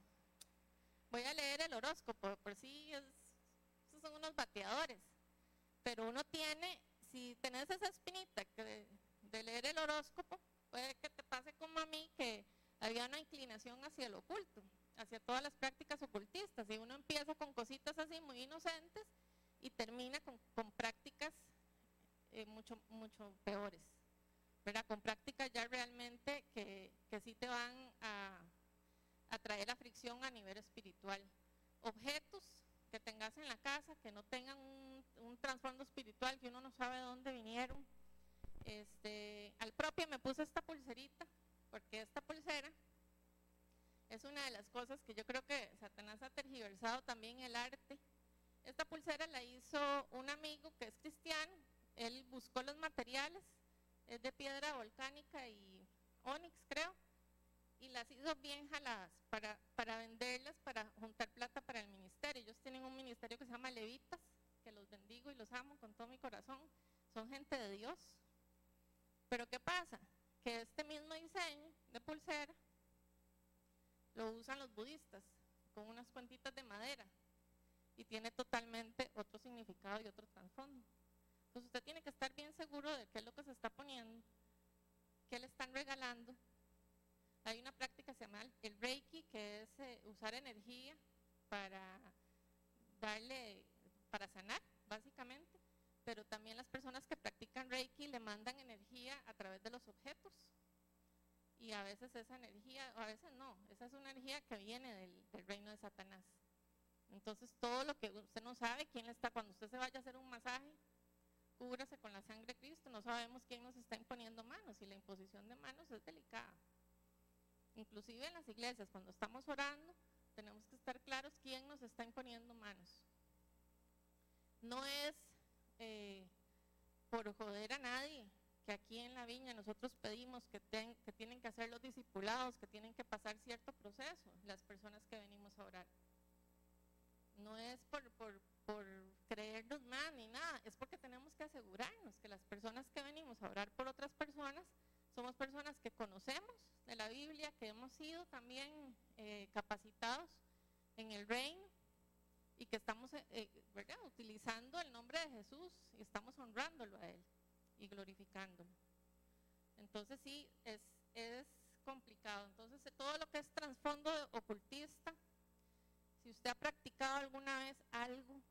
voy a leer el horóscopo, por sí es, esos son unos bateadores, pero uno tiene, si tenés esa espinita de leer el horóscopo, puede que te pase como a mí, que había una inclinación hacia el oculto, hacia todas las prácticas ocultistas, y uno empieza con cositas así muy inocentes y termina con, con prácticas eh, mucho, mucho peores, ¿verdad? Con prácticas ya realmente que, que sí te van a, a traer la fricción a nivel espiritual. Objetos que tengas en la casa que no tengan un, un trasfondo espiritual, que uno no sabe de dónde vinieron. Este, al propio me puse esta pulserita, porque esta pulsera es una de las cosas que yo creo que Satanás ha tergiversado también el arte. Esta pulsera la hizo un amigo que es cristiano, él buscó los materiales, es de piedra volcánica y onix creo, y las hizo bien jaladas para venderlas, para juntar plata para el ministerio. Ellos tienen un ministerio que se llama Levitas, que los bendigo y los amo con todo mi corazón. Son gente de Dios. Pero ¿qué pasa? Que este mismo diseño de pulsera lo usan los budistas con unas cuentitas de madera y tiene totalmente otro significado y otro trasfondo. Entonces usted tiene que estar bien seguro de qué es lo que se está poniendo, qué le están regalando. Hay una práctica que se llama el Reiki, que es eh, usar energía para darle, para sanar, básicamente. Pero también las personas que practican Reiki le mandan energía a través de los objetos. Y a veces esa energía, o a veces no, esa es una energía que viene del, reino de Satanás. Entonces todo lo que usted no sabe, quién le está, cuando usted se vaya a hacer un masaje, cúbrase con la sangre de Cristo, no sabemos quién nos está imponiendo manos y la imposición de manos es delicada. Inclusive en las iglesias, cuando estamos orando, tenemos que estar claros quién nos está imponiendo manos. No es eh, por joder a nadie, que aquí en la viña nosotros pedimos que, tienen que hacer los discipulados, que tienen que pasar cierto proceso, las personas que venimos a orar. No es por, por, por creernos más ni nada, es porque tenemos que asegurarnos que las personas que venimos a orar por otras personas somos personas que conocemos de la Biblia, que hemos sido también eh, capacitados en el reino y que estamos eh, eh, utilizando el nombre de Jesús y estamos honrándolo a Él y glorificándolo. Entonces sí, es, es complicado. Entonces todo lo que es trasfondo ocultista, si usted ha practicado alguna vez algo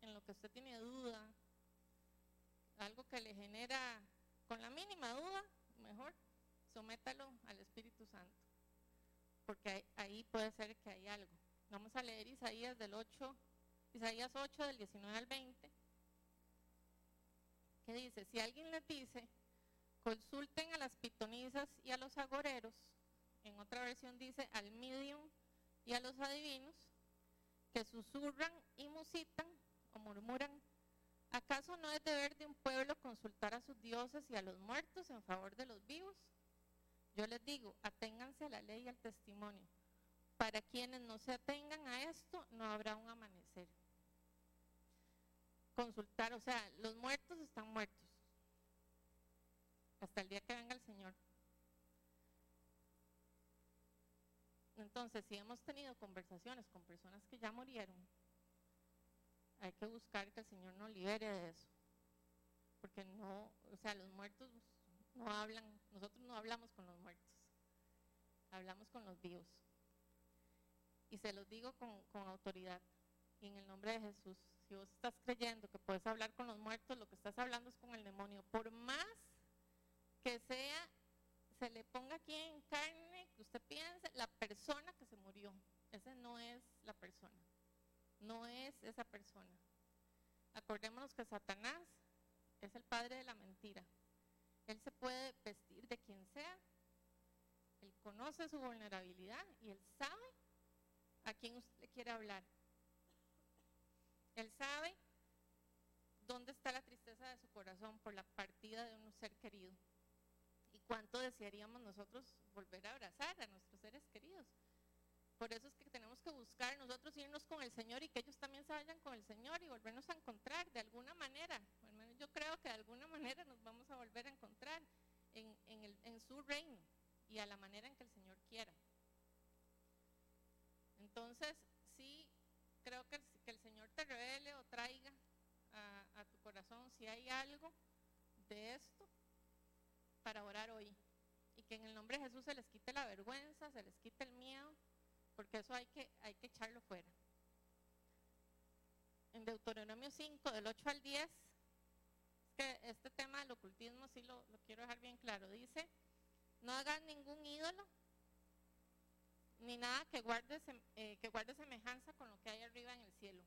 en lo que usted tiene duda, algo que le genera, con la mínima duda, mejor sométalo al Espíritu Santo, porque ahí puede ser que hay algo. Vamos a leer Isaías del 8, Isaías 8 del 19 al 20, que dice, si alguien les dice, consulten a las pitonizas y a los agoreros, en otra versión dice al medium y a los adivinos, que susurran y musitan o murmuran, ¿acaso no es deber de un pueblo consultar a sus dioses y a los muertos en favor de los vivos? Yo les digo, aténganse a la ley y al testimonio. Para quienes no se atengan a esto, no habrá un amanecer. Consultar, o sea, los muertos están muertos. Hasta el día que venga el Señor. Entonces, si hemos tenido conversaciones con personas que ya murieron, hay que buscar que el Señor nos libere de eso. Porque no, o sea, los muertos no hablan, nosotros no hablamos con los muertos, hablamos con los vivos. Y se los digo con, con autoridad y en el nombre de Jesús. Si vos estás creyendo que puedes hablar con los muertos, lo que estás hablando es con el demonio. Por más que sea, se le ponga aquí en carne, que usted piense, la persona que se murió. Esa no es la persona no es esa persona. Acordémonos que Satanás es el padre de la mentira. Él se puede vestir de quien sea, él conoce su vulnerabilidad y él sabe a quién usted le quiere hablar. Él sabe ¿Dónde está la tristeza de su corazón por la partida de un ser querido? ¿Y cuánto desearíamos nosotros volver a abrazar a nuestros seres queridos? Por eso es que tenemos que buscar nosotros irnos con el Señor y que ellos también se vayan con el Señor y volvernos a encontrar de alguna manera. yo creo que de alguna manera nos vamos a volver a encontrar en, en su reino y a la manera en que el Señor quiera. Entonces, sí, creo que el, Señor te revele o traiga a, tu corazón si hay algo de esto para orar hoy. Y que en el nombre de Jesús se les quite la vergüenza, se les quite el miedo, porque eso hay que, hay que echarlo fuera. En Deuteronomio 5, del 8 al 10, es que este tema del ocultismo sí lo, lo quiero dejar bien claro. Dice, no hagan ningún ídolo ni nada que guarde, eh, que guarde semejanza con lo que hay arriba en el cielo,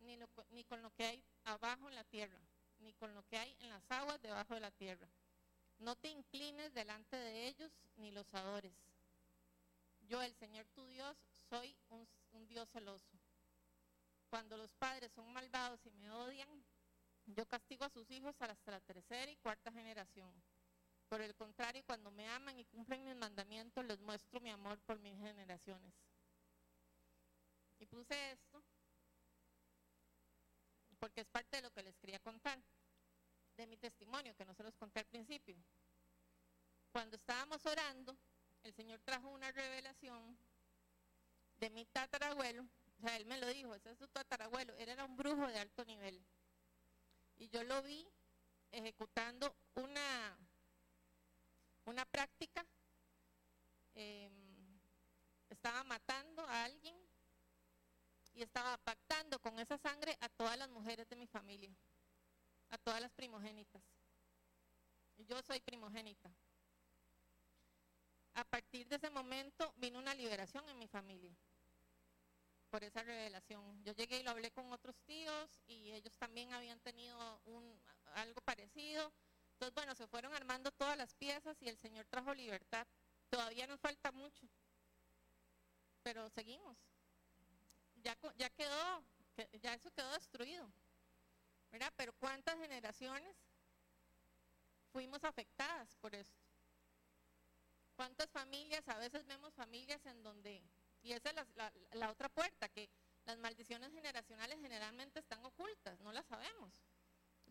ni, ni con lo que hay abajo en la tierra, ni con lo que hay en las aguas debajo de la tierra. No te inclines delante de ellos ni los adores. Yo, el Señor tu Dios, soy un, un Dios celoso. Cuando los padres son malvados y me odian, yo castigo a sus hijos hasta la tercera y cuarta generación. Por el contrario, cuando me aman y cumplen mis mandamientos, les muestro mi amor por mis generaciones. Y puse esto porque es parte de lo que les quería contar, de mi testimonio, que no se los conté al principio. Cuando estábamos orando, el Señor trajo una revelación de mi tatarabuelo, o sea, él me lo dijo, ese es su tatarabuelo, él era un brujo de alto nivel. Y yo lo vi ejecutando una una práctica, em, estaba matando a alguien y estaba pactando con esa sangre a todas las mujeres de mi familia, a todas las primogénitas. Yo soy primogénita. A partir de ese momento vino una liberación en mi familia por esa revelación. Yo llegué y lo hablé con otros tíos y ellos también habían tenido un, algo parecido entonces, bueno, se fueron armando todas las piezas y el Señor trajo libertad. Todavía nos falta mucho, pero seguimos. Ya, quedó, ya eso quedó destruido. ¿verdad? Pero ¿cuántas generaciones fuimos afectadas por esto? ¿Cuántas familias, a veces vemos familias en donde, y esa es la, la otra puerta, que las maldiciones generacionales generalmente están ocultas, no las sabemos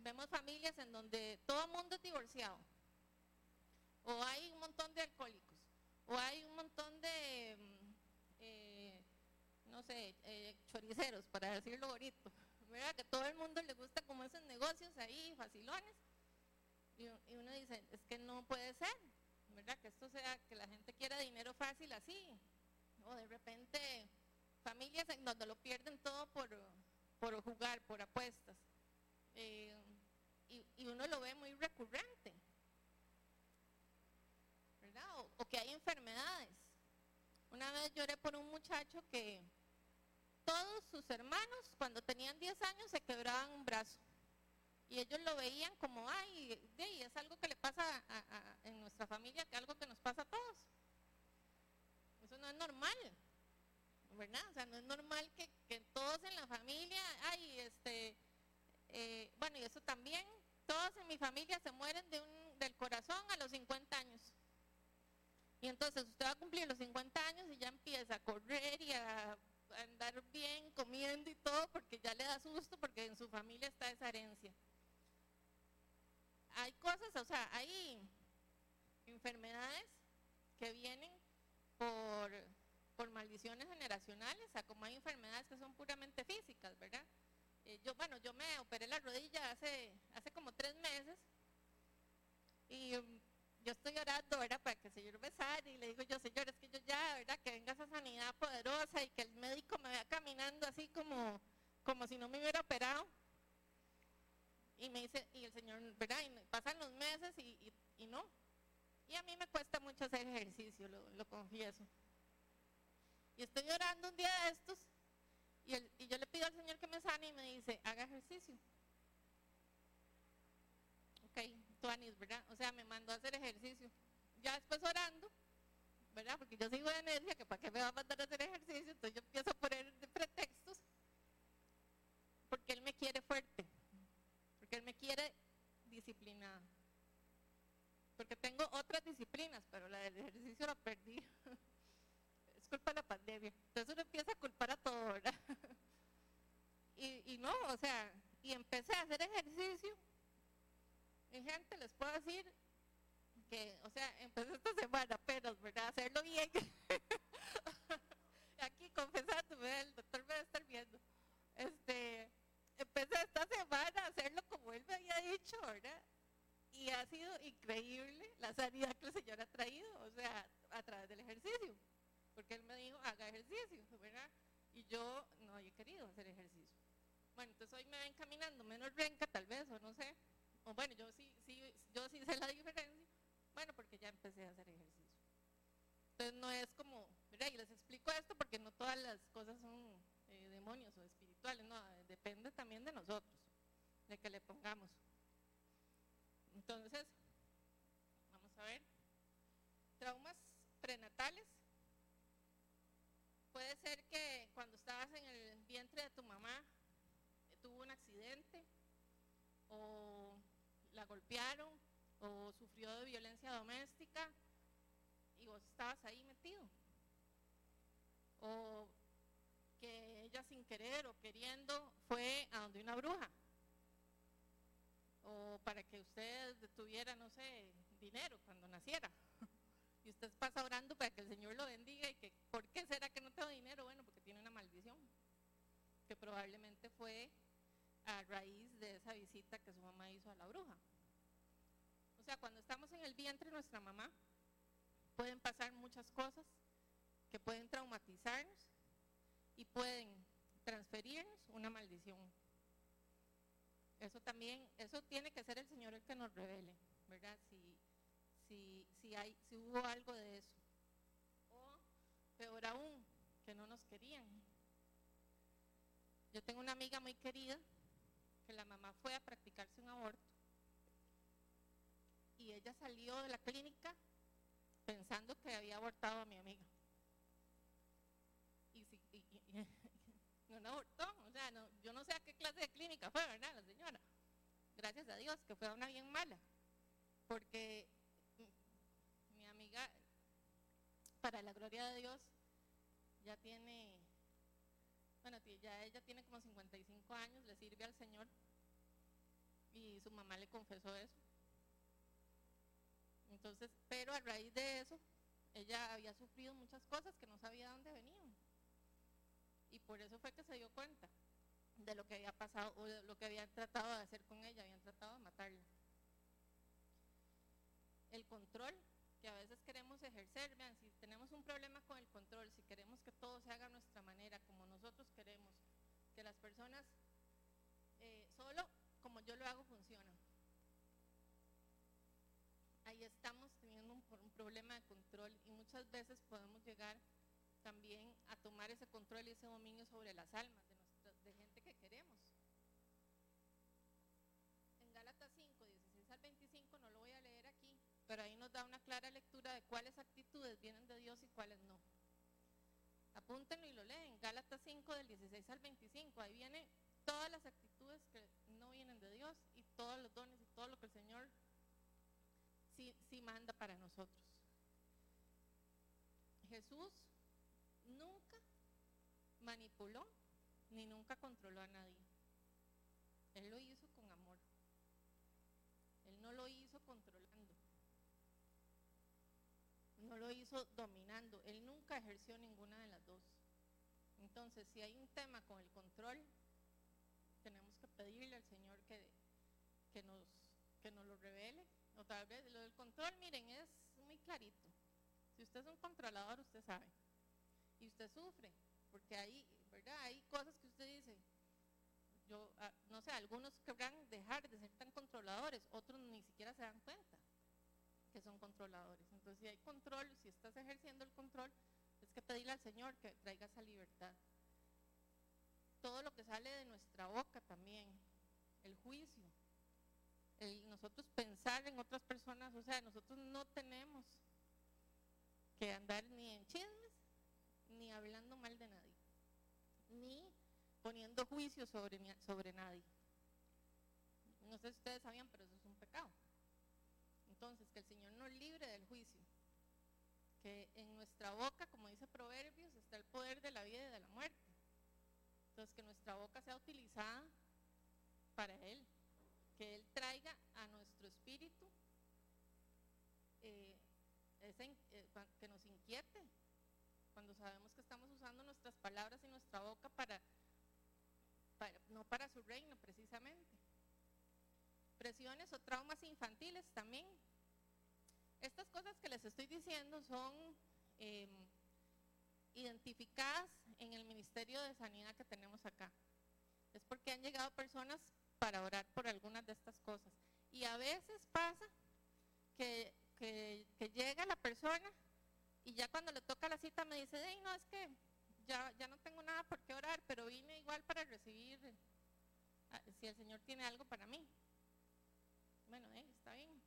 vemos familias en donde todo el mundo es divorciado, o hay un montón de alcohólicos, o hay un montón de, mm, eh, no sé, eh, choriceros, para decirlo bonito, ¿verdad? Que todo el mundo le gusta como esos negocios ahí, facilones, y, uno dice, es que no puede ser, ¿verdad? Que esto sea, que la gente quiera dinero fácil así, o de repente familias en donde lo pierden todo por, por jugar, por apuestas. Eh, y, uno lo ve muy recurrente, ¿verdad? O, que hay enfermedades. Una vez lloré por un muchacho que todos sus hermanos cuando tenían 10 años se quebraban un brazo. Y ellos lo veían como, ay, es algo que le pasa en nuestra familia, que algo que nos pasa a todos. Eso no es normal, ¿verdad? O sea, no es normal que, que todos en la familia, ay, este, eh, bueno, y eso también, todos en mi familia se mueren del corazón a los 50 años. Y entonces usted va a cumplir los 50 años y ya empieza a correr y a andar bien, comiendo y todo, porque ya le da susto, porque en su familia está esa herencia. Hay cosas, o sea, hay enfermedades que vienen por, por maldiciones generacionales, o sea, como hay enfermedades que son puramente físicas, ¿verdad? Eh, yo, bueno, yo me operé la rodilla hace, hace como tres meses y um, yo estoy orando, ¿verdad? Para que el Señor me sane y le digo yo, Señor, es que yo ya, ¿verdad? Que venga esa sanidad poderosa y que el médico me vea caminando así como, como si no me hubiera operado. Y me dice, y el Señor, ¿verdad? Y pasan los meses y, y, no. Y a mí me cuesta mucho hacer ejercicio, lo, lo confieso. Y estoy orando un día de estos y, yo le pido al Señor que me sane y me dice, haga ejercicio. Ok, tú anís, ¿verdad? O sea, me mandó a hacer ejercicio. Ya después orando, ¿verdad? Porque yo sigo de energía, que para qué me va a mandar a hacer ejercicio, entonces yo empiezo a poner de pretextos. Porque Él me quiere fuerte, porque Él me quiere disciplinada. Porque tengo otras disciplinas, pero la del ejercicio la perdí. culpa de la pandemia. Entonces uno empieza a culpar a todo, ¿verdad? y, y no, o sea, y empecé a hacer ejercicio. Y gente, les puedo decir que, o sea, empecé esta semana apenas, ¿verdad? Hacerlo bien. Aquí confesándome, el doctor me va a estar viendo. Este, empecé esta semana a hacerlo como él me había dicho, ¿verdad? Y ha sido increíble la sanidad que el Señor ha traído, o sea, a través del ejercicio. Porque Él me dijo, haga ejercicio, ¿verdad? Y yo no he querido hacer ejercicio. Bueno, entonces hoy me ven caminando menos renca tal vez, o no sé. O bueno, yo sí, sí, yo sí sé la diferencia. Bueno, porque ya empecé a hacer ejercicio. Entonces no es como, ¿verdad? Y les explico esto porque no todas las cosas son eh, demonios o espirituales, no, depende también de nosotros, de que le pongamos. Entonces, vamos a ver, traumas prenatales. Puede ser que cuando estabas en el vientre de tu mamá eh, tuvo un accidente o la golpearon o sufrió de violencia doméstica y vos estabas ahí metido. O que ella sin querer o queriendo fue a donde una bruja. O para que usted tuviera, no sé, dinero cuando naciera. Y usted pasa orando para que el Señor lo bendiga y que, ¿por qué será que no tengo dinero? Bueno, porque tiene una maldición. Que probablemente fue a raíz de esa visita que su mamá hizo a la bruja. O sea, cuando estamos en el vientre de nuestra mamá, pueden pasar muchas cosas que pueden traumatizarnos y pueden transferirnos una maldición. Eso también, eso tiene que ser el Señor el que nos revele, ¿verdad? Si, si, si, hay, si hubo algo de eso. O peor aún, que no nos querían. Yo tengo una amiga muy querida que la mamá fue a practicarse un aborto y ella salió de la clínica pensando que había abortado a mi amiga. Y, si, no, no abortó, o sea, no, yo no sé a qué clase de clínica fue, ¿verdad? La señora. Gracias a Dios, que fue una bien mala. Porque mi amiga, para la gloria de Dios, ya tiene, bueno, ya ella tiene como 55 años, le sirve al Señor. Y su mamá le confesó eso. Entonces, pero a raíz de eso, ella había sufrido muchas cosas que no sabía dónde venían. Y por eso fue que se dio cuenta de lo que había pasado o de lo que habían tratado de hacer con ella, habían tratado de matarla. El control que a veces queremos ejercer, vean, si tenemos un problema con el control, si queremos que todo se haga a nuestra manera, como nosotros queremos, que las personas eh, solo como yo lo hago funcionan ahí estamos teniendo un, problema de control y muchas veces podemos llegar también a tomar ese control y ese dominio sobre las almas de cuáles actitudes vienen de Dios y cuáles no. Apúntenlo y lo leen. Gálatas 5 del 16 al 25. Ahí viene todas las actitudes que no vienen de Dios y todos los dones y todo lo que el Señor sí, manda para nosotros. Jesús nunca manipuló ni nunca controló a nadie. Él lo hizo con amor. Él no lo hizo No lo hizo dominando. Él nunca ejerció ninguna de las dos. Entonces, si hay un tema con el control, tenemos que pedirle al Señor que, que, nos, que nos lo revele o tal vez lo del control, miren, es muy clarito. Si usted es un controlador, usted sabe. Y usted sufre, porque hay, ¿verdad? Hay cosas que usted dice, yo, ah, no sé, algunos querrán dejar de ser tan controladores, otros ni siquiera se dan cuenta que son controladores. Entonces, si hay control, si estás ejerciendo el control, es que pedirle al Señor que traiga esa libertad. Todo lo que sale de nuestra boca también, el juicio, nosotros pensar en otras personas, o sea, nosotros no tenemos que andar ni en chismes, ni hablando mal de nadie, ni poniendo juicio sobre, sobre nadie. No sé si ustedes sabían, pero eso es un pecado. Entonces, que el Señor nos libre del juicio. que en nuestra boca, como dice Proverbios, está el poder de la vida y de la muerte. Entonces, que nuestra boca sea utilizada para Él, que Él traiga a nuestro espíritu, eh, eh, que nos inquiete, cuando sabemos que estamos usando nuestras palabras y nuestra boca para, no para su reino precisamente. Presiones o traumas infantiles también. Estas cosas que les estoy diciendo son em, identificadas en el Ministerio de Sanidad que tenemos acá. Es porque han llegado personas para orar por algunas de estas cosas. Y a veces pasa que, llega la persona y ya cuando le toca la cita me dice, hey, no, es que ya, ya no tengo nada por qué orar, pero vine igual para recibir ah, si el Señor tiene algo para mí. Bueno, está bien.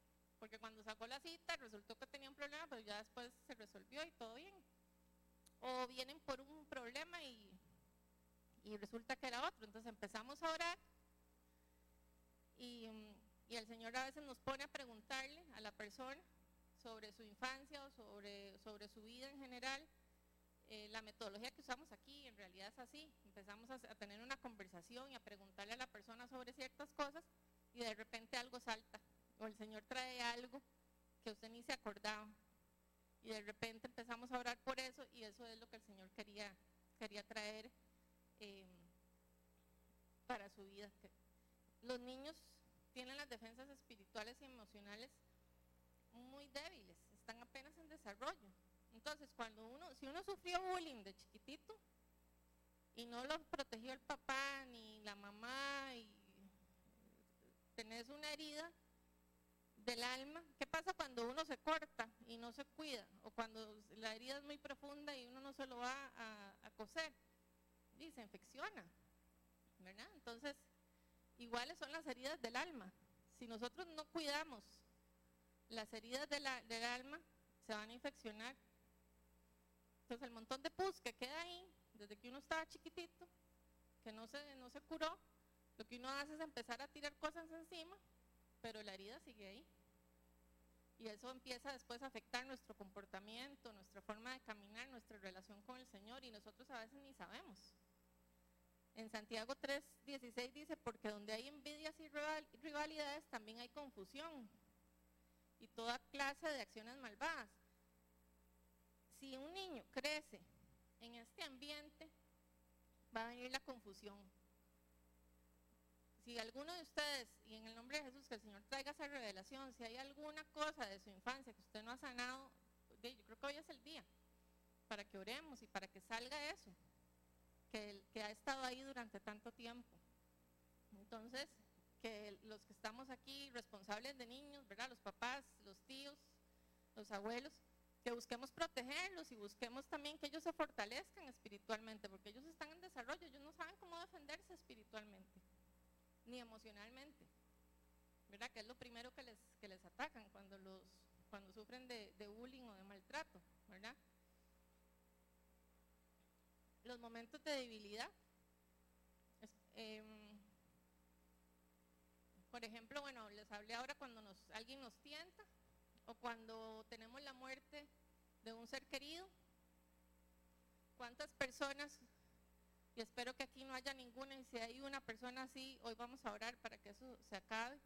Porque cuando sacó la cita resultó que tenía un problema, pero ya después se resolvió y todo bien. O vienen por un problema y, resulta que era otro. Entonces empezamos a orar y, y el Señor a veces nos pone a preguntarle a la persona sobre su infancia o sobre, sobre su vida en general. Eh, la metodología que usamos aquí en realidad es así. Empezamos a, tener una conversación y a preguntarle a la persona sobre ciertas cosas y de repente algo salta o el Señor trae algo que usted ni se acordaba. Y de repente empezamos a orar por eso y eso es lo que el Señor quería, quería traer eh, para su vida. Los niños tienen las defensas espirituales y emocionales muy débiles, están apenas en desarrollo. Entonces, cuando uno, si uno sufrió bullying de chiquitito y no lo protegió el papá ni la mamá y tenés una herida del alma, ¿qué pasa cuando uno se corta y no se cuida? O cuando la herida es muy profunda y uno no se lo va a, a coser y se infecciona, ¿verdad? Entonces, iguales son las heridas del alma. Si nosotros no cuidamos las heridas del alma se van a infeccionar. Entonces el montón de pus que queda ahí, desde que uno estaba chiquitito, que no se, no se curó, lo que uno hace es empezar a tirar cosas encima, pero la herida sigue ahí. Y eso empieza después a afectar nuestro comportamiento, nuestra forma de caminar, nuestra relación con el Señor, y nosotros a veces ni sabemos. En Santiago 3:16 dice, porque donde hay envidias y rivalidades también hay confusión y toda clase de acciones malvadas. Si un niño crece en este ambiente, va a venir la confusión. Si alguno de ustedes, y en el nombre de Jesús, que el Señor traiga esa revelación, si hay alguna cosa de su infancia que usted no ha sanado, yo creo que hoy es el día para que oremos y para que salga eso, que, que ha estado ahí durante tanto tiempo. Entonces, que los que estamos aquí responsables de niños, ¿verdad? Los papás, los tíos, los abuelos, que busquemos protegerlos y busquemos también que ellos se fortalezcan espiritualmente, porque ellos están en desarrollo, ellos no saben cómo defenderse espiritualmente, ni emocionalmente, ¿verdad? Que es lo primero que les, que les atacan cuando, los, cuando sufren de, bullying o de maltrato, ¿verdad? Los momentos de debilidad. Em, por ejemplo, bueno, les hablé ahora cuando nos, alguien nos tienta o cuando tenemos la muerte de un ser querido. ¿Cuántas personas, y espero que aquí no haya ninguna, y si hay una persona así, hoy vamos a orar para que eso se acabe.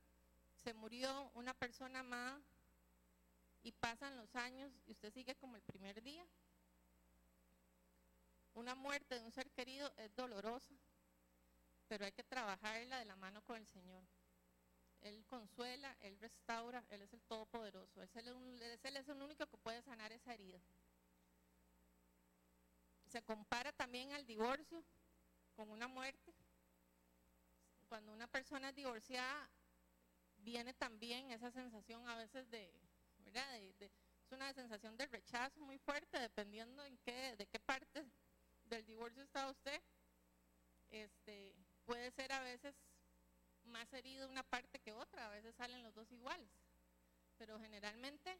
Se murió una persona amada y pasan los años y usted sigue como el primer día. Una muerte de un ser querido es dolorosa, pero hay que trabajarla de la mano con el Señor. Él consuela, Él restaura, Él es el Todopoderoso. Él el, es el único que puede sanar esa herida. Se compara también al divorcio con una muerte. Cuando una persona es divorciada, viene también esa sensación a veces de, es una sensación de rechazo muy fuerte, dependiendo en qué, de qué parte del divorcio está usted. Este, puede ser a veces más herido una parte que otra, a veces salen los dos iguales, pero generalmente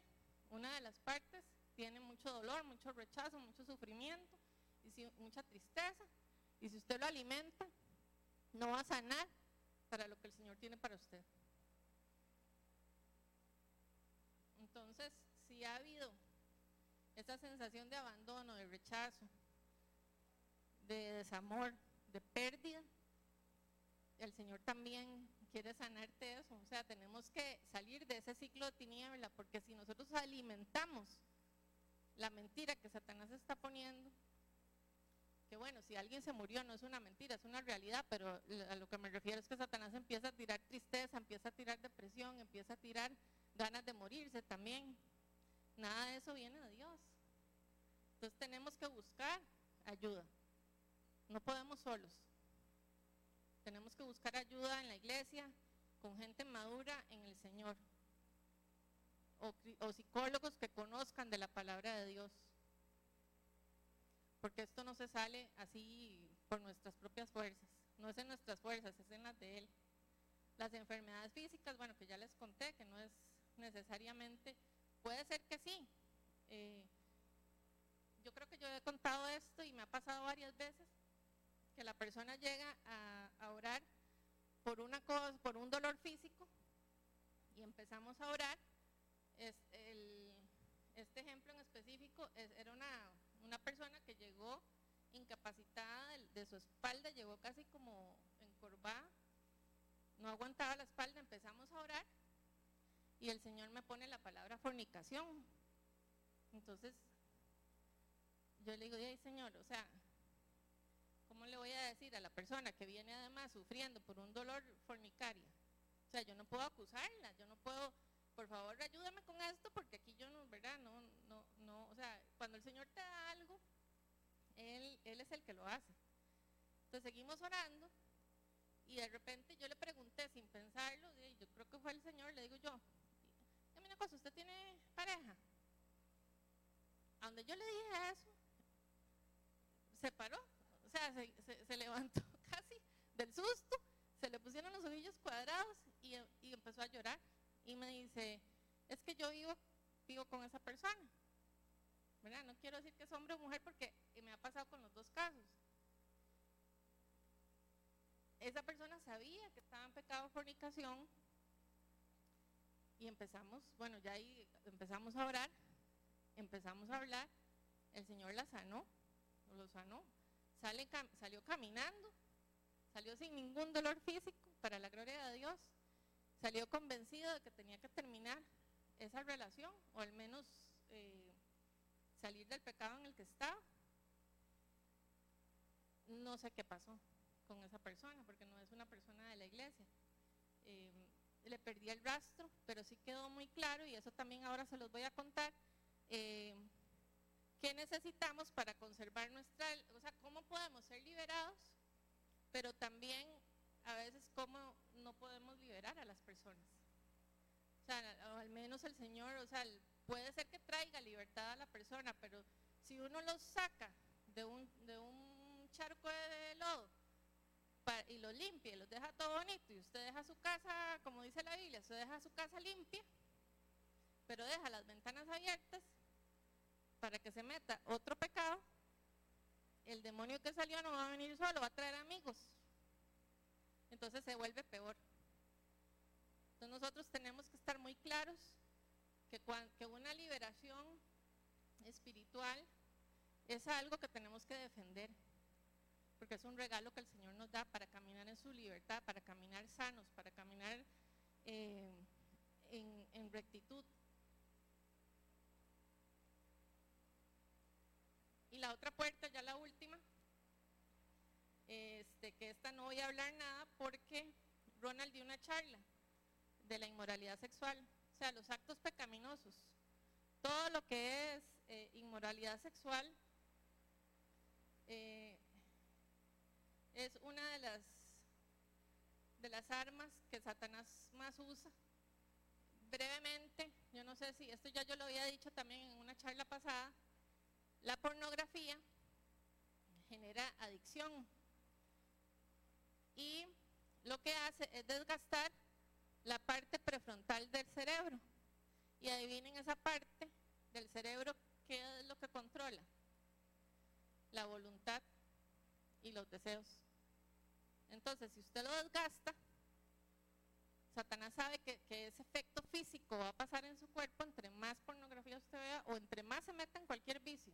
una de las partes tiene mucho dolor, mucho rechazo, mucho sufrimiento, y mucha tristeza, y si usted lo alimenta, no va a sanar para lo que el Señor tiene para usted. Entonces, si ha habido esa sensación de abandono, de rechazo, de desamor, de pérdida, el Señor también quiere sanarte eso. O sea, tenemos que salir de ese ciclo de tiniebla, porque si nosotros alimentamos la mentira que Satanás está poniendo, que bueno, si alguien se murió no es una mentira, es una realidad, pero a lo que me refiero es que Satanás empieza a tirar tristeza, empieza a tirar depresión, empieza a tirar ganas de morirse también. Nada de eso viene de Dios. Entonces tenemos que buscar ayuda. No podemos solos. Tenemos que buscar ayuda en la iglesia, con gente madura en el Señor. O, psicólogos que conozcan de la palabra de Dios porque esto no se sale así por nuestras propias fuerzas, no es en nuestras fuerzas, es en las de Él. Las enfermedades físicas, bueno, que ya les conté, que no es necesariamente, puede ser que sí. Eh, yo creo que yo he contado esto y me ha pasado varias veces, que la persona llega a, orar por una cosa, por un dolor físico, y empezamos a orar. este ejemplo en específico era una una persona que llegó incapacitada de, su espalda, llegó casi como encorvada, no aguantaba la espalda, empezamos a orar y el Señor me pone la palabra fornicación. Entonces, yo le digo, ay Señor, o sea, ¿cómo le voy a decir a la persona que viene además sufriendo por un dolor fornicario? O sea, yo no puedo acusarla, yo no puedo por favor ayúdame con esto porque aquí yo no, ¿verdad? No, no, no, o sea, cuando el Señor te da algo, Él, él es el que lo hace. Entonces seguimos orando y de repente yo le pregunté sin pensarlo, y yo creo que fue el Señor, le digo yo, dime una cosa, ¿usted tiene pareja? A donde yo le dije eso, se paró, o sea, se, se, levantó casi del susto, se le pusieron los ojillos cuadrados y, y empezó a llorar y me dice, es que yo vivo, vivo con esa persona. ¿Verdad? No quiero decir que es hombre o mujer porque me ha pasado con los dos casos. Esa persona sabía que estaba en pecado de fornicación y empezamos, bueno, ya ahí empezamos a orar, empezamos a hablar, el Señor la sanó, lo sanó, Sale, salió caminando, salió sin ningún dolor físico, para la gloria de Dios salió convencido de que tenía que terminar esa relación o al menos eh, salir del pecado en el que estaba. No sé qué pasó con esa persona porque no es una persona de la iglesia. Eh, le perdí el rastro, pero sí quedó muy claro y eso también ahora se los voy a contar. Eh, ¿Qué necesitamos para conservar nuestra, o sea, cómo podemos ser liberados, pero también a veces cómo no podemos liberar a las personas. O sea, al menos el Señor, o sea, puede ser que traiga libertad a la persona, pero si uno los saca de un, de un charco de lodo y lo limpia y los deja todo bonito y usted deja su casa, como dice la Biblia, usted deja su casa limpia, pero deja las ventanas abiertas para que se meta otro pecado, el demonio que salió no va a venir solo, va a traer amigos entonces se vuelve peor. Entonces nosotros tenemos que estar muy claros que, una liberación espiritual es algo que tenemos que defender, porque es un regalo que el Señor nos da para caminar en su libertad, para caminar sanos, para caminar eh, en, en rectitud. Y la otra puerta, ya la última, este, que esta no voy a hablar nada porque Ronald dio una charla de la inmoralidad sexual, o sea, los actos pecaminosos. Todo lo que es eh, inmoralidad sexual eh, es una de las, de las armas que Satanás más usa. Brevemente, yo no sé si esto ya yo lo había dicho también en una charla pasada, la pornografía genera adicción y lo que hace es desgastar la parte prefrontal del cerebro. Y adivinen esa parte del cerebro, ¿qué es lo que controla? La voluntad y los deseos. Entonces, si usted lo desgasta, Satanás sabe que, que, ese efecto físico va a pasar en su cuerpo entre más pornografía usted vea o entre más se meta en cualquier vicio,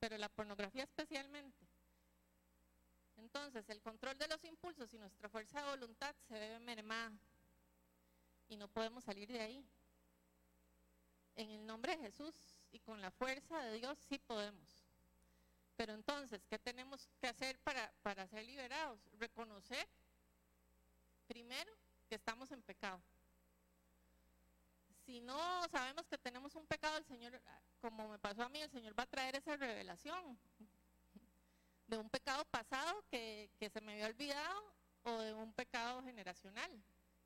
pero la pornografía especialmente. Entonces, el control de los impulsos y nuestra fuerza de voluntad se ve mermada y no podemos salir de ahí. En el nombre de Jesús y con la fuerza de Dios sí podemos. Pero entonces, ¿qué tenemos que hacer para, para ser liberados? Reconocer, primero, que estamos en pecado. Si no sabemos que tenemos un pecado, el Señor, como me pasó a mí, el Señor va a traer esa revelación de un pecado pasado que, se me había olvidado o de un pecado generacional.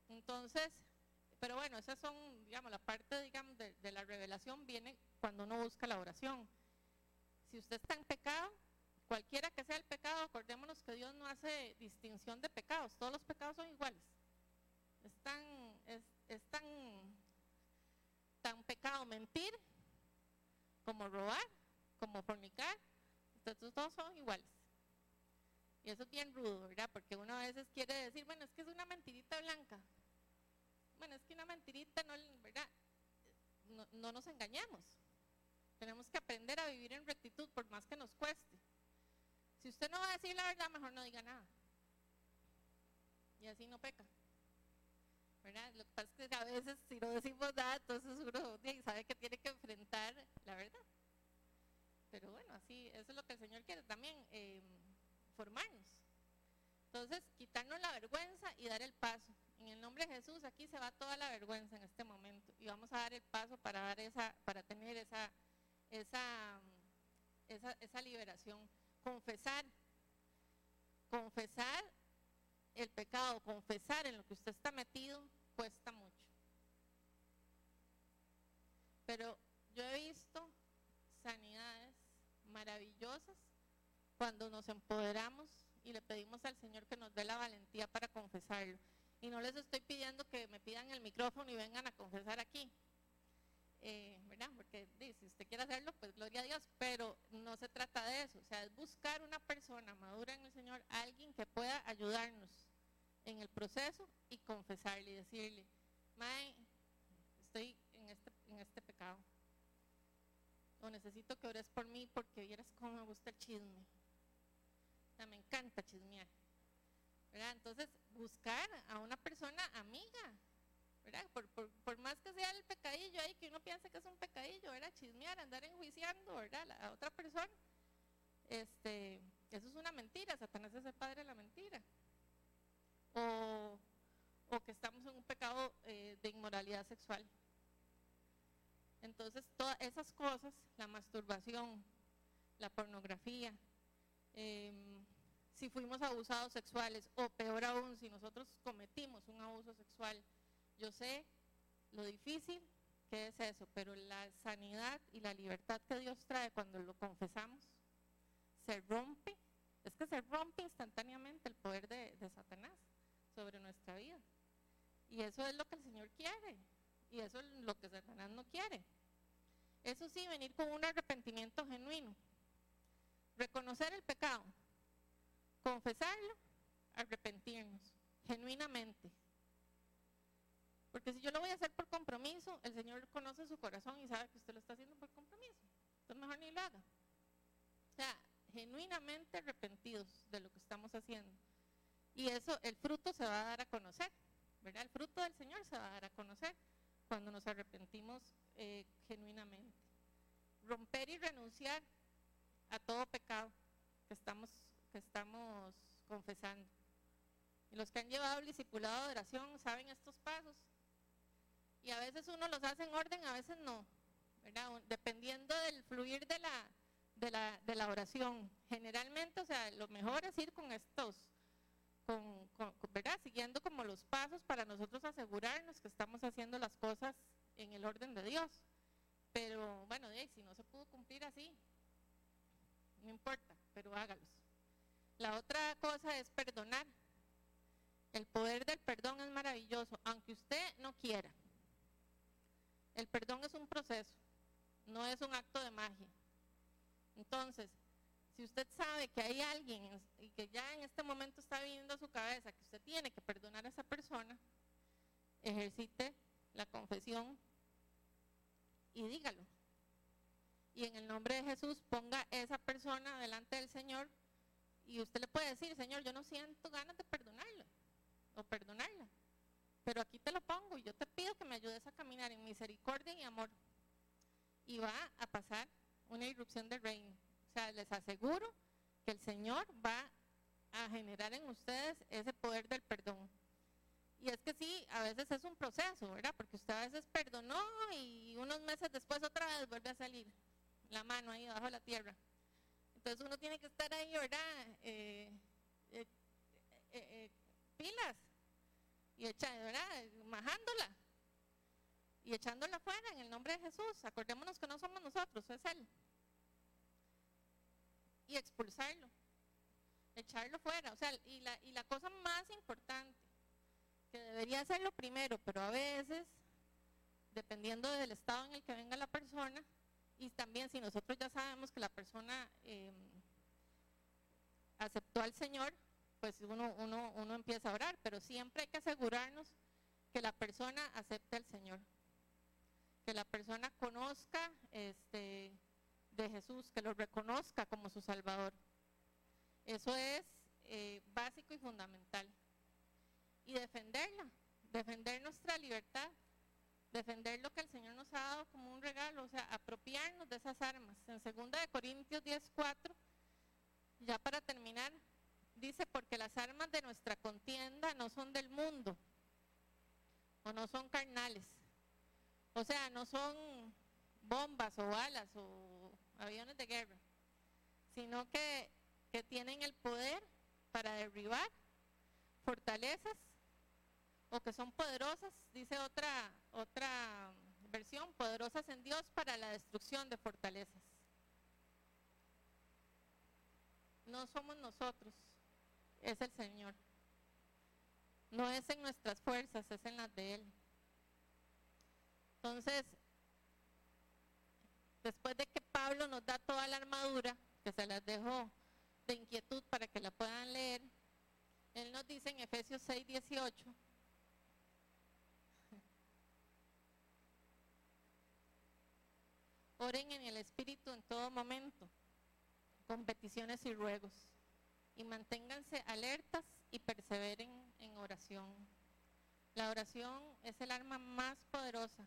Entonces, pero bueno, esas son, digamos, la parte, digamos, de, la revelación viene cuando uno busca la oración. Si usted está en pecado, cualquiera que sea el pecado, acordémonos que Dios no hace distinción de pecados, todos los pecados son iguales. Es tan, es, tan, tan pecado mentir, como robar, como fornicar, entonces todos son iguales. Y eso es bien rudo, ¿verdad? Porque uno a veces quiere decir, bueno, es que es una mentirita blanca. Bueno, es que una mentirita, no, ¿verdad? No, no nos engañemos. Tenemos que aprender a vivir en rectitud por más que nos cueste. Si usted no va a decir la verdad, mejor no diga nada. Y así no peca. ¿verdad? Lo que pasa es que a veces si no decimos nada, entonces uno sabe que tiene que enfrentar la verdad. Pero bueno, así, eso es lo que el Señor quiere también, eh, formarnos. Entonces, quitarnos la vergüenza y dar el paso. En el nombre de Jesús, aquí se va toda la en este momento. Y vamos a dar el paso para dar esa, para tener esa, esa, esa, esa liberación. Confesar. Confesar el pecado, confesar en lo que usted está metido, cuesta mucho. Pero yo he visto sanidades maravillosas cuando nos empoderamos y le pedimos al Señor que nos dé la valentía para confesarlo. Y no les estoy pidiendo que me pidan el micrófono y vengan a confesar aquí. Eh, ¿verdad? Porque si usted quiere hacerlo, pues gloria a Dios, pero no se trata de eso. O sea, es buscar una persona madura en el Señor, alguien que pueda ayudarnos en el proceso y confesarle y decirle, Mae, estoy en este, en este pecado o necesito que ores por mí porque vieras cómo me gusta el chisme. O me encanta chismear. Entonces, buscar a una persona amiga, ¿verdad? Por, más que sea el pecadillo ahí, que uno piense que es un pecadillo, ¿verdad? Chismear, andar enjuiciando, ¿verdad? a otra persona. Este, eso es una mentira, Satanás es el padre de la mentira. O, o que estamos en un pecado eh, de inmoralidad sexual. Entonces, todas esas cosas, la masturbación, la pornografía, em, si fuimos abusados sexuales o peor aún, si nosotros cometimos un abuso sexual, yo sé lo difícil que es eso, pero la sanidad y la libertad que Dios trae cuando lo confesamos, se rompe, es que se rompe instantáneamente el poder de, de Satanás sobre nuestra vida. Y eso es lo que el Señor quiere. Y eso es lo que Satanás no quiere. Eso sí, venir con un arrepentimiento genuino. Reconocer el pecado. Confesarlo, arrepentirnos, genuinamente. Porque si yo lo voy a hacer por compromiso, el Señor conoce su corazón y sabe que usted lo está haciendo por compromiso. Entonces mejor ni lo haga. O sea, genuinamente arrepentidos de lo que estamos haciendo. Y eso, el fruto se va a dar a conocer, ¿verdad? El fruto del Señor se va a dar a conocer cuando nos arrepentimos eh, genuinamente. Romper y renunciar a todo pecado que estamos, que estamos confesando. Y los que han llevado el discipulado de oración saben estos pasos. Y a veces uno los hace en orden, a veces no. Dependiendo del fluir de la, de la, de la oración. Generalmente, o sea, lo mejor es ir con estos con, ¿verdad? siguiendo como los pasos para nosotros asegurarnos que estamos haciendo las cosas en el orden de Dios. Pero bueno, si no se pudo cumplir así, no importa, pero hágalos. La otra cosa es perdonar. El poder del perdón es maravilloso, aunque usted no quiera. El perdón es un proceso, no es un acto de magia. Entonces, si usted sabe que hay alguien y que ya en este momento está viniendo a su cabeza que usted tiene que perdonar a esa persona, ejercite la confesión y dígalo. Y en el nombre de Jesús ponga esa persona delante del Señor y usted le puede decir, Señor, yo no siento ganas de perdonarla o perdonarla, pero aquí te lo pongo y yo te pido que me ayudes a caminar en misericordia y amor. Y va a pasar una irrupción del reino. O sea, les aseguro que el Señor va a generar en ustedes ese poder del perdón. Y es que sí, a veces es un proceso, ¿verdad? Porque usted a veces perdonó y unos meses después otra vez vuelve a salir la mano ahí debajo de la tierra. Entonces uno tiene que estar ahí, ¿verdad? Eh, eh, eh, pilas y echando, ¿verdad? Majándola y echándola fuera en el nombre de Jesús. Acordémonos que no somos nosotros, es Él. Y expulsarlo, echarlo fuera. O sea, y la, y la cosa más importante, que debería ser lo primero, pero a veces, dependiendo del estado en el que venga la persona, y también si nosotros ya sabemos que la persona em, aceptó al Señor, pues uno, uno, uno empieza a orar, pero siempre hay que asegurarnos que la persona acepte al Señor, que la persona conozca este, de Jesús, que lo reconozca como su Salvador. Eso es eh, básico y fundamental. Y defenderla, defender nuestra libertad, defender lo que el Señor nos ha dado como un regalo, o sea, apropiarnos de esas armas. En 2 de Corintios 10:4, ya para terminar, dice, porque las armas de nuestra contienda no son del mundo, o no son carnales, o sea, no son bombas o balas o aviones de guerra, sino que, que tienen el poder para derribar fortalezas o que son poderosas, dice otra, otra versión, poderosas en Dios para la destrucción de fortalezas. No somos nosotros, es el Señor. No es en nuestras fuerzas, es en las de Él. Entonces, después de que Pablo nos da toda la armadura, que se las dejó de inquietud para que la puedan leer, Él nos dice en Efesios 6, 18, Oren en el Espíritu en todo momento, con peticiones y ruegos, y manténganse alertas y perseveren en oración. La oración es el arma más poderosa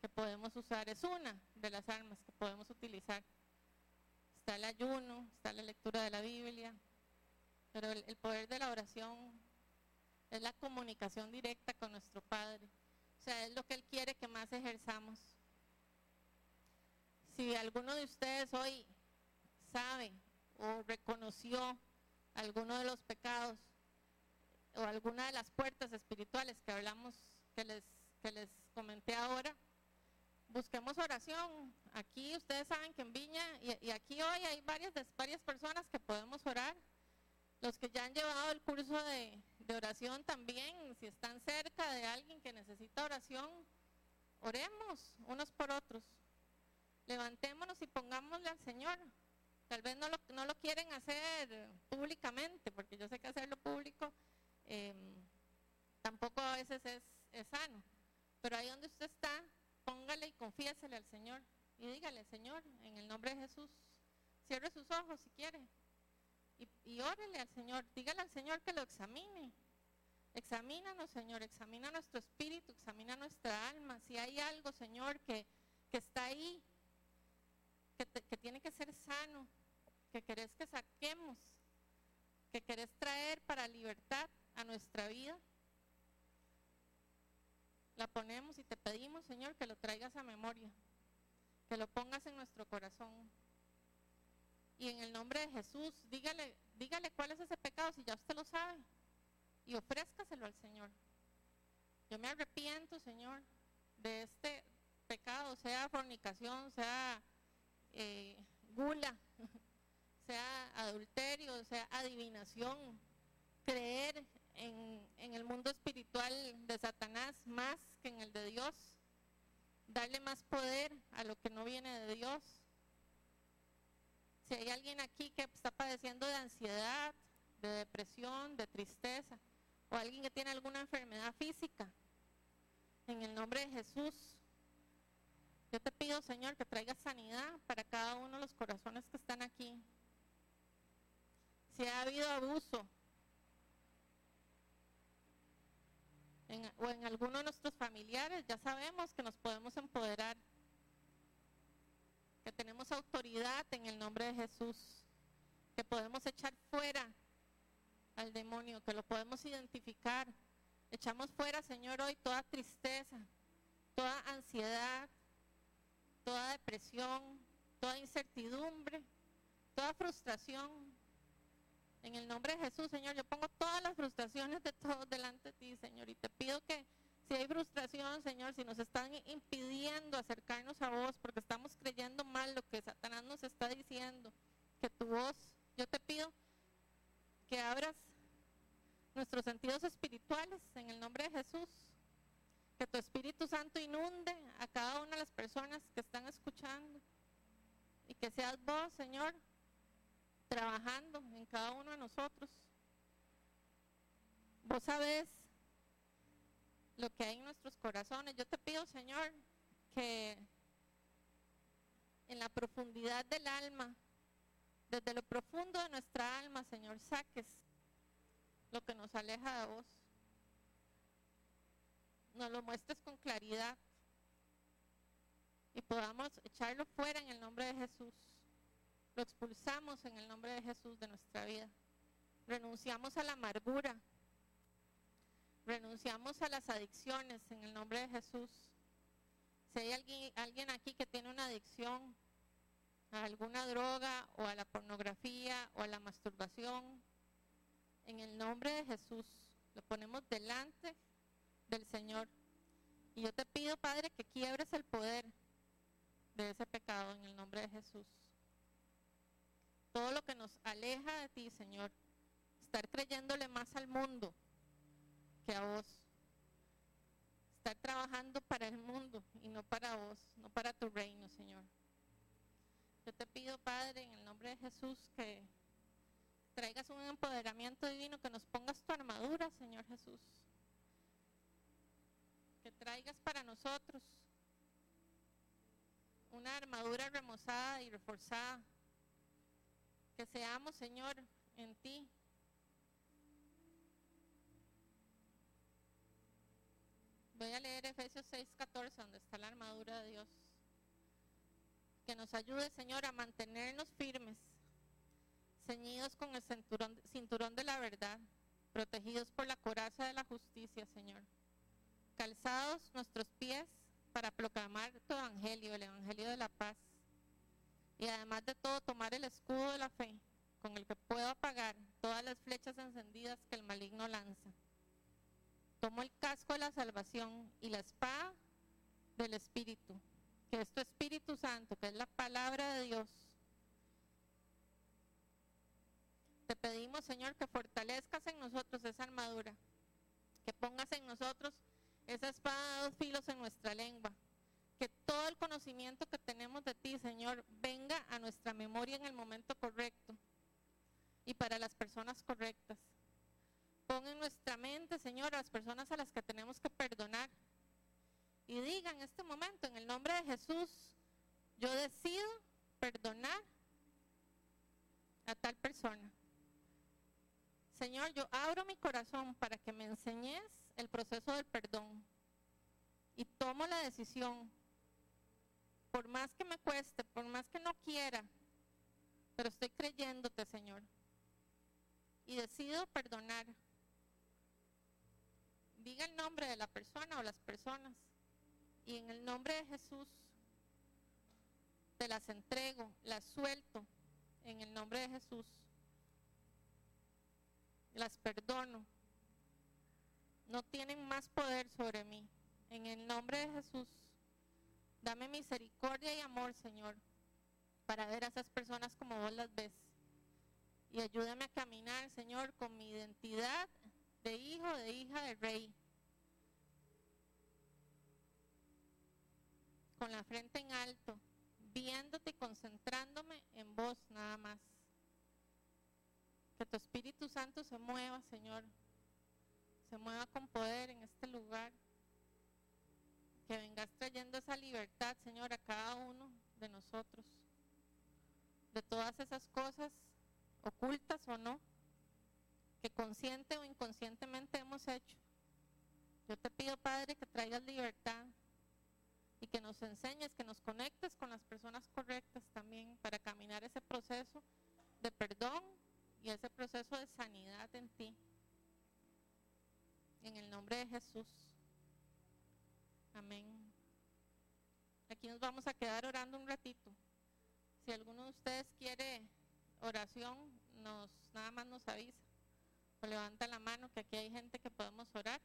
que podemos usar, es una de las armas que podemos utilizar. Está el ayuno, está la lectura de la Biblia, pero el, poder de la oración es la comunicación directa con nuestro Padre. O sea, es lo que Él quiere que más ejerzamos si alguno de ustedes hoy sabe o reconoció alguno de los pecados o alguna de las puertas espirituales que hablamos, que les, que les comenté ahora, busquemos oración. Aquí ustedes saben que en Viña y, aquí hoy hay varias, varias personas que podemos orar. Los que ya han llevado el curso de, de oración también, si están cerca de alguien que necesita oración, oremos unos por otros levantémonos y pongámosle al Señor. Tal vez no lo, no lo quieren hacer públicamente, porque yo sé que hacerlo público em, tampoco a veces es, sano. Pero ahí donde usted está, póngale y confiésele al Señor. Y dígale, Señor, en el nombre de Jesús, cierre sus ojos si quiere. Y, y órele al Señor, dígale al Señor que lo examine. Examínanos, Señor, examina nuestro espíritu, examina nuestra alma. Si hay algo, Señor, que, que está ahí que, tiene que ser sano, que querés que saquemos, que querés traer para libertad a nuestra vida, la ponemos y te pedimos, Señor, que lo traigas a memoria, que lo pongas en nuestro corazón. Y en el nombre de Jesús, dígale, dígale cuál es ese pecado si ya usted lo sabe. Y ofrézcaselo al Señor. Yo me arrepiento, Señor, de este pecado, sea fornicación, sea eh, gula, sea adulterio, sea adivinación, creer en, en el mundo espiritual de Satanás más que en el de Dios, darle más poder a lo que no viene de Dios. Si hay alguien aquí que está padeciendo de ansiedad, de depresión, de tristeza, o alguien que tiene alguna enfermedad física, En el nombre de Jesús, yo te pido, Señor, que traiga sanidad para cada uno de los corazones que están aquí. Si ha habido abuso o en alguno de nuestros familiares, ya sabemos que nos podemos empoderar, que tenemos autoridad en el nombre de Jesús, que podemos echar fuera al demonio, que lo podemos identificar. Echamos fuera, Señor, hoy toda tristeza, toda ansiedad, toda depresión, toda incertidumbre, toda frustración, en el nombre de Jesús, Señor, yo pongo todas las frustraciones de todos delante de ti, Señor, y te pido que si hay frustración, Señor, si nos están impidiendo acercarnos a vos porque estamos creyendo mal lo que Satanás nos está diciendo, que tu voz, yo te pido que abras nuestros sentidos espirituales en el nombre de Jesús, que tu Espíritu Santo inunde cada una de las personas que están escuchando y que seas vos, Señor, trabajando en cada uno de nosotros. Vos sabés lo que hay en nuestros corazones. Yo te pido, Señor, que en la profundidad del alma, desde lo profundo de nuestra alma, Señor, saques lo que nos aleja de vos. Nos lo muestres con claridad y podamos echarlo fuera en el nombre de Jesús. Lo expulsamos en el nombre de Jesús de nuestra vida. Renunciamos a la amargura. Renunciamos a las adicciones en el nombre de Jesús. Si hay alguien, alguien aquí que tiene una adicción a alguna droga o a la pornografía o a la masturbación, en el nombre de Jesús lo ponemos delante del Señor. Y yo te pido, Padre, que quiebres el poder de ese pecado en el nombre de Jesús todo lo que nos aleja de ti, Señor. Estar creyéndole más al mundo que a vos. Estar trabajando para el mundo y no para vos, no para tu reino, Señor. Yo te pido, Padre, en el nombre de Jesús, que traigas un empoderamiento divino, que nos pongas tu armadura, Señor Jesús. Que traigas para nosotros una armadura remozada y reforzada que seamos, Señor, en ti. Voy a leer Efesios 6:14, donde está la armadura de Dios. Que nos ayude, Señor, a mantenernos firmes, ceñidos con el cinturón, cinturón de la verdad, protegidos por la coraza de la justicia, Señor. Calzados nuestros pies para proclamar tu evangelio, el evangelio de la paz y además de todo tomar el escudo de la fe con el que puedo apagar todas las flechas encendidas que el maligno lanza. Tomo el casco de la salvación y la espada del Espíritu, que es tu Espíritu Santo, que es la palabra de Dios. Te pedimos, Señor, que fortalezcas en nosotros esa armadura, que pongas en nosotros esa espada de dos filos en nuestra lengua, que todo el conocimiento que tenemos de ti, Señor, venga a nuestra memoria en el momento correcto y para las personas correctas. Pon en nuestra mente, Señor, a las personas a las que tenemos que perdonar. Y diga en este momento, en el nombre de Jesús, yo decido perdonar a tal persona. Señor, yo abro mi corazón para que me enseñes el proceso del perdón. Y tomo la decisión por más que me cueste, por más que no quiera, pero estoy creyéndote, Señor. Y decido perdonar. Diga el nombre de la persona o las personas. Y en el nombre de Jesús te las entrego, las suelto. En el nombre de Jesús. Las perdono. No tienen más poder sobre mí. En el nombre de Jesús. Dame misericordia y amor, Señor, para ver a esas personas como vos las ves. Y ayúdame a caminar, Señor, con mi identidad de hijo, de hija de rey. Con la frente en alto, viéndote y concentrándome en vos nada más. Que tu Espíritu Santo se mueva, Señor. Se mueva con poder en este lugar que vengas trayendo esa libertad, Señor, a cada uno de nosotros, de todas esas cosas ocultas o no, que consciente o inconscientemente hemos hecho. Yo te pido, Padre, que traigas libertad y que nos enseñes, que nos conectes con las personas correctas también para caminar ese proceso de perdón y ese proceso de sanidad en ti. En el nombre de Jesús. Amén. Aquí nos vamos a quedar orando un ratito. Si alguno de ustedes quiere oración, nos nada más nos avisa. O levanta la mano que aquí hay gente que podemos orar.